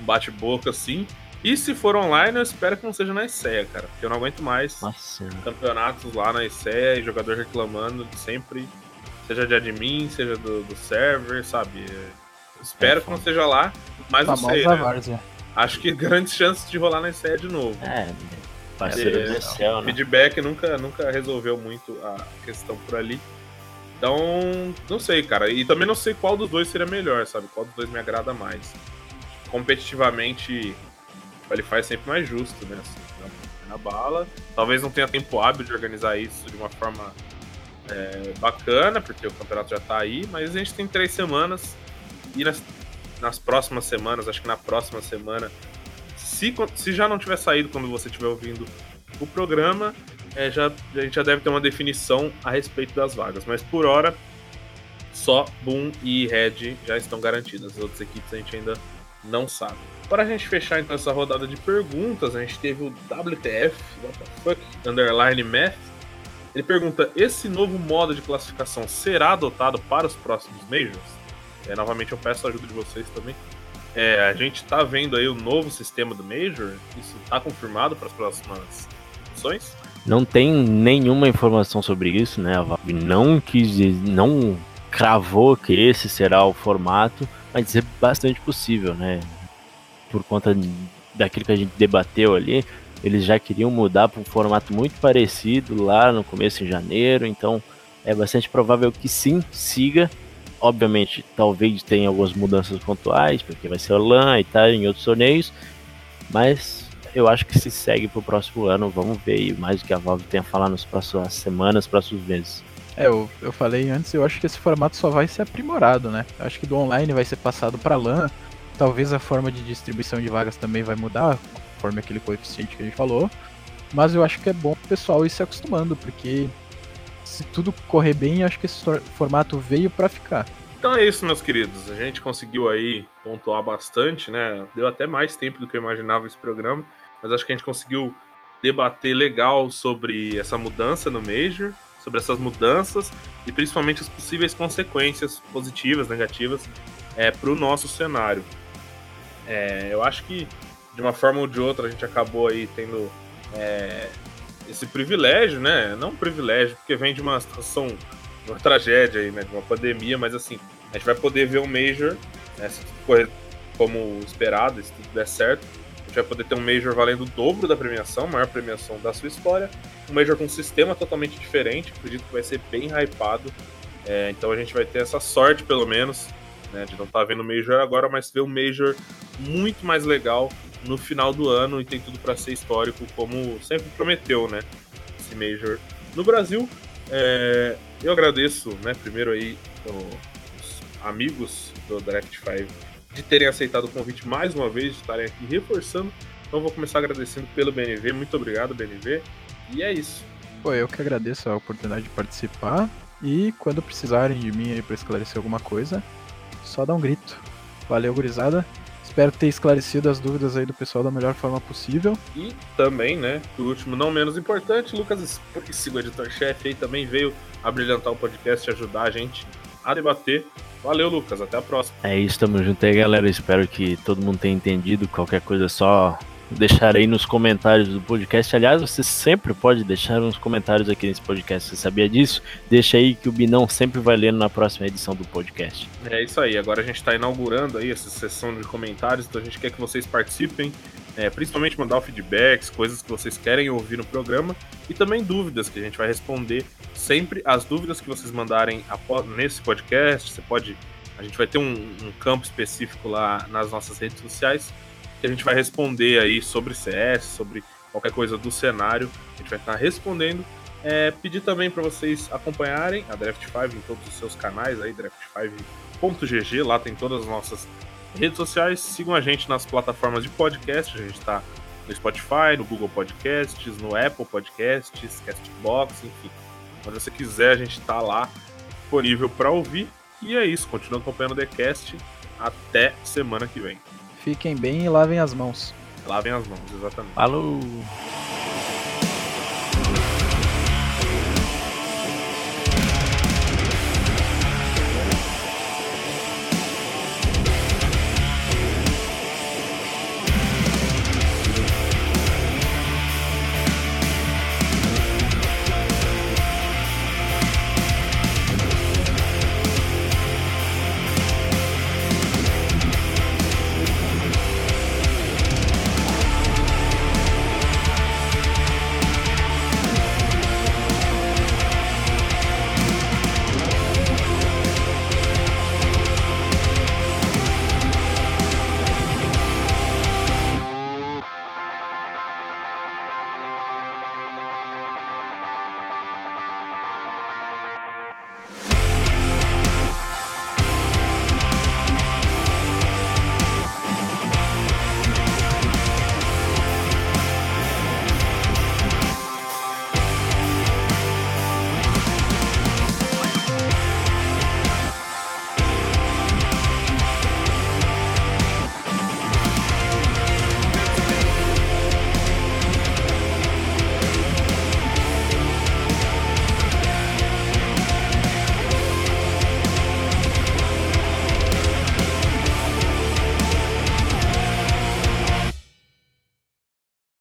um bate-boca assim. E se for online, eu espero que não seja na ICEA, cara, porque eu não aguento mais Nossa. campeonatos lá na ICEA e jogador reclamando de sempre, seja de admin, seja do, do server, sabe? Espero é, que não seja lá, mas não sei. Né? Acho que grandes chances de rolar na ICEA de novo. É, parceiro é, do céu, né? Feedback nunca, nunca resolveu muito a questão por ali. Então, não sei, cara. E também não sei qual dos dois seria melhor, sabe? Qual dos dois me agrada mais. Competitivamente, Qualify é sempre mais justo, né? Assim, na, bala. Talvez não tenha tempo hábil de organizar isso de uma forma é, bacana, porque o campeonato já tá aí, mas a gente tem três semanas e nas, nas próximas semanas, acho que na próxima semana, se, se já não tiver saído quando você estiver ouvindo o programa, é, já, a gente já deve ter uma definição a respeito das vagas. Mas por hora, só Boom e Red já estão garantidas. As outras equipes a gente ainda não sabe. Para a gente fechar então essa rodada de perguntas, a gente teve o WTF, what underline math. Ele pergunta: esse novo modo de classificação será adotado para os próximos Majors? É, novamente eu peço a ajuda de vocês também. É, a gente está vendo aí o novo sistema do Major, isso está confirmado para as próximas edições? Não tem nenhuma informação sobre isso, né? A Valve não quis, não cravou que esse será o formato, mas é bastante possível, né? Por conta daquilo que a gente debateu ali, eles já queriam mudar para um formato muito parecido lá no começo em janeiro, então é bastante provável que sim, siga. Obviamente, talvez tenha algumas mudanças pontuais, porque vai ser LAN e tal, em outros torneios, mas eu acho que se segue para o próximo ano. Vamos ver mais o que a Valve tem a falar nas próximas semanas, próximos meses. É, eu, eu falei antes, eu acho que esse formato só vai ser aprimorado, né? Eu acho que do online vai ser passado para LAN. Talvez a forma de distribuição de vagas também vai mudar, conforme aquele coeficiente que a gente falou. Mas eu acho que é bom o pessoal ir se acostumando, porque se tudo correr bem, acho que esse formato veio para ficar. Então é isso, meus queridos. A gente conseguiu aí pontuar bastante, né? Deu até mais tempo do que eu imaginava esse programa, mas acho que a gente conseguiu debater legal sobre essa mudança no Major sobre essas mudanças e principalmente as possíveis consequências positivas, negativas, é, para o nosso cenário. É, eu acho que de uma forma ou de outra a gente acabou aí tendo é, esse privilégio, né? Não um privilégio, porque vem de uma situação, de uma tragédia aí, né? De uma pandemia, mas assim, a gente vai poder ver o Major, né, se tudo correr como esperado, se tudo der certo, a gente vai poder ter um Major valendo o dobro da premiação, maior premiação da sua história, um Major com um sistema totalmente diferente, acredito que vai ser bem hypado. É, então a gente vai ter essa sorte, pelo menos, né, de não estar tá vendo o Major agora, mas ver um Major muito mais legal no final do ano e tem tudo para ser histórico, como sempre prometeu, né? Esse Major no Brasil. É, eu agradeço, né, primeiro aí os amigos do Draft 5 de terem aceitado o convite mais uma vez, de estarem aqui reforçando. Então vou começar agradecendo pelo BNV. Muito obrigado, BNV. E é isso. Pô, eu que agradeço a oportunidade de participar. E quando precisarem de mim aí pra esclarecer alguma coisa, só dá um grito. Valeu, gurizada. Espero ter esclarecido as dúvidas aí do pessoal da melhor forma possível. E também, né, por último, não menos importante, Lucas Espressigo, editor-chefe, aí também veio a brilhantar o podcast e ajudar a gente a debater. Valeu, Lucas. Até a próxima. É isso, tamo junto aí, galera. Espero que todo mundo tenha entendido. Qualquer coisa, é só deixar aí nos comentários do podcast. Aliás, você sempre pode deixar uns comentários aqui nesse podcast. Você sabia disso? Deixa aí que o Binão sempre vai lendo na próxima edição do podcast. É isso aí. Agora a gente está inaugurando aí essa sessão de comentários, então a gente quer que vocês participem. É, principalmente mandar feedbacks, coisas que vocês querem ouvir no programa e também dúvidas que a gente vai responder sempre as dúvidas que vocês mandarem nesse podcast. Você pode, a gente vai ter um, um campo específico lá nas nossas redes sociais que a gente vai responder aí sobre CS, sobre qualquer coisa do cenário. A gente vai estar respondendo. É, pedir também para vocês acompanharem a Draft 5 em todos os seus canais aí, draft5.gg, lá tem todas as nossas redes sociais. Sigam a gente nas plataformas de podcast, a gente está no Spotify, no Google Podcasts, no Apple Podcasts, Castbox, enfim. Quando você quiser, a gente está lá disponível para ouvir. E é isso, continua acompanhando o TheCast. Até semana que vem. Fiquem bem e lavem as mãos. Lavem as mãos, exatamente. Falou!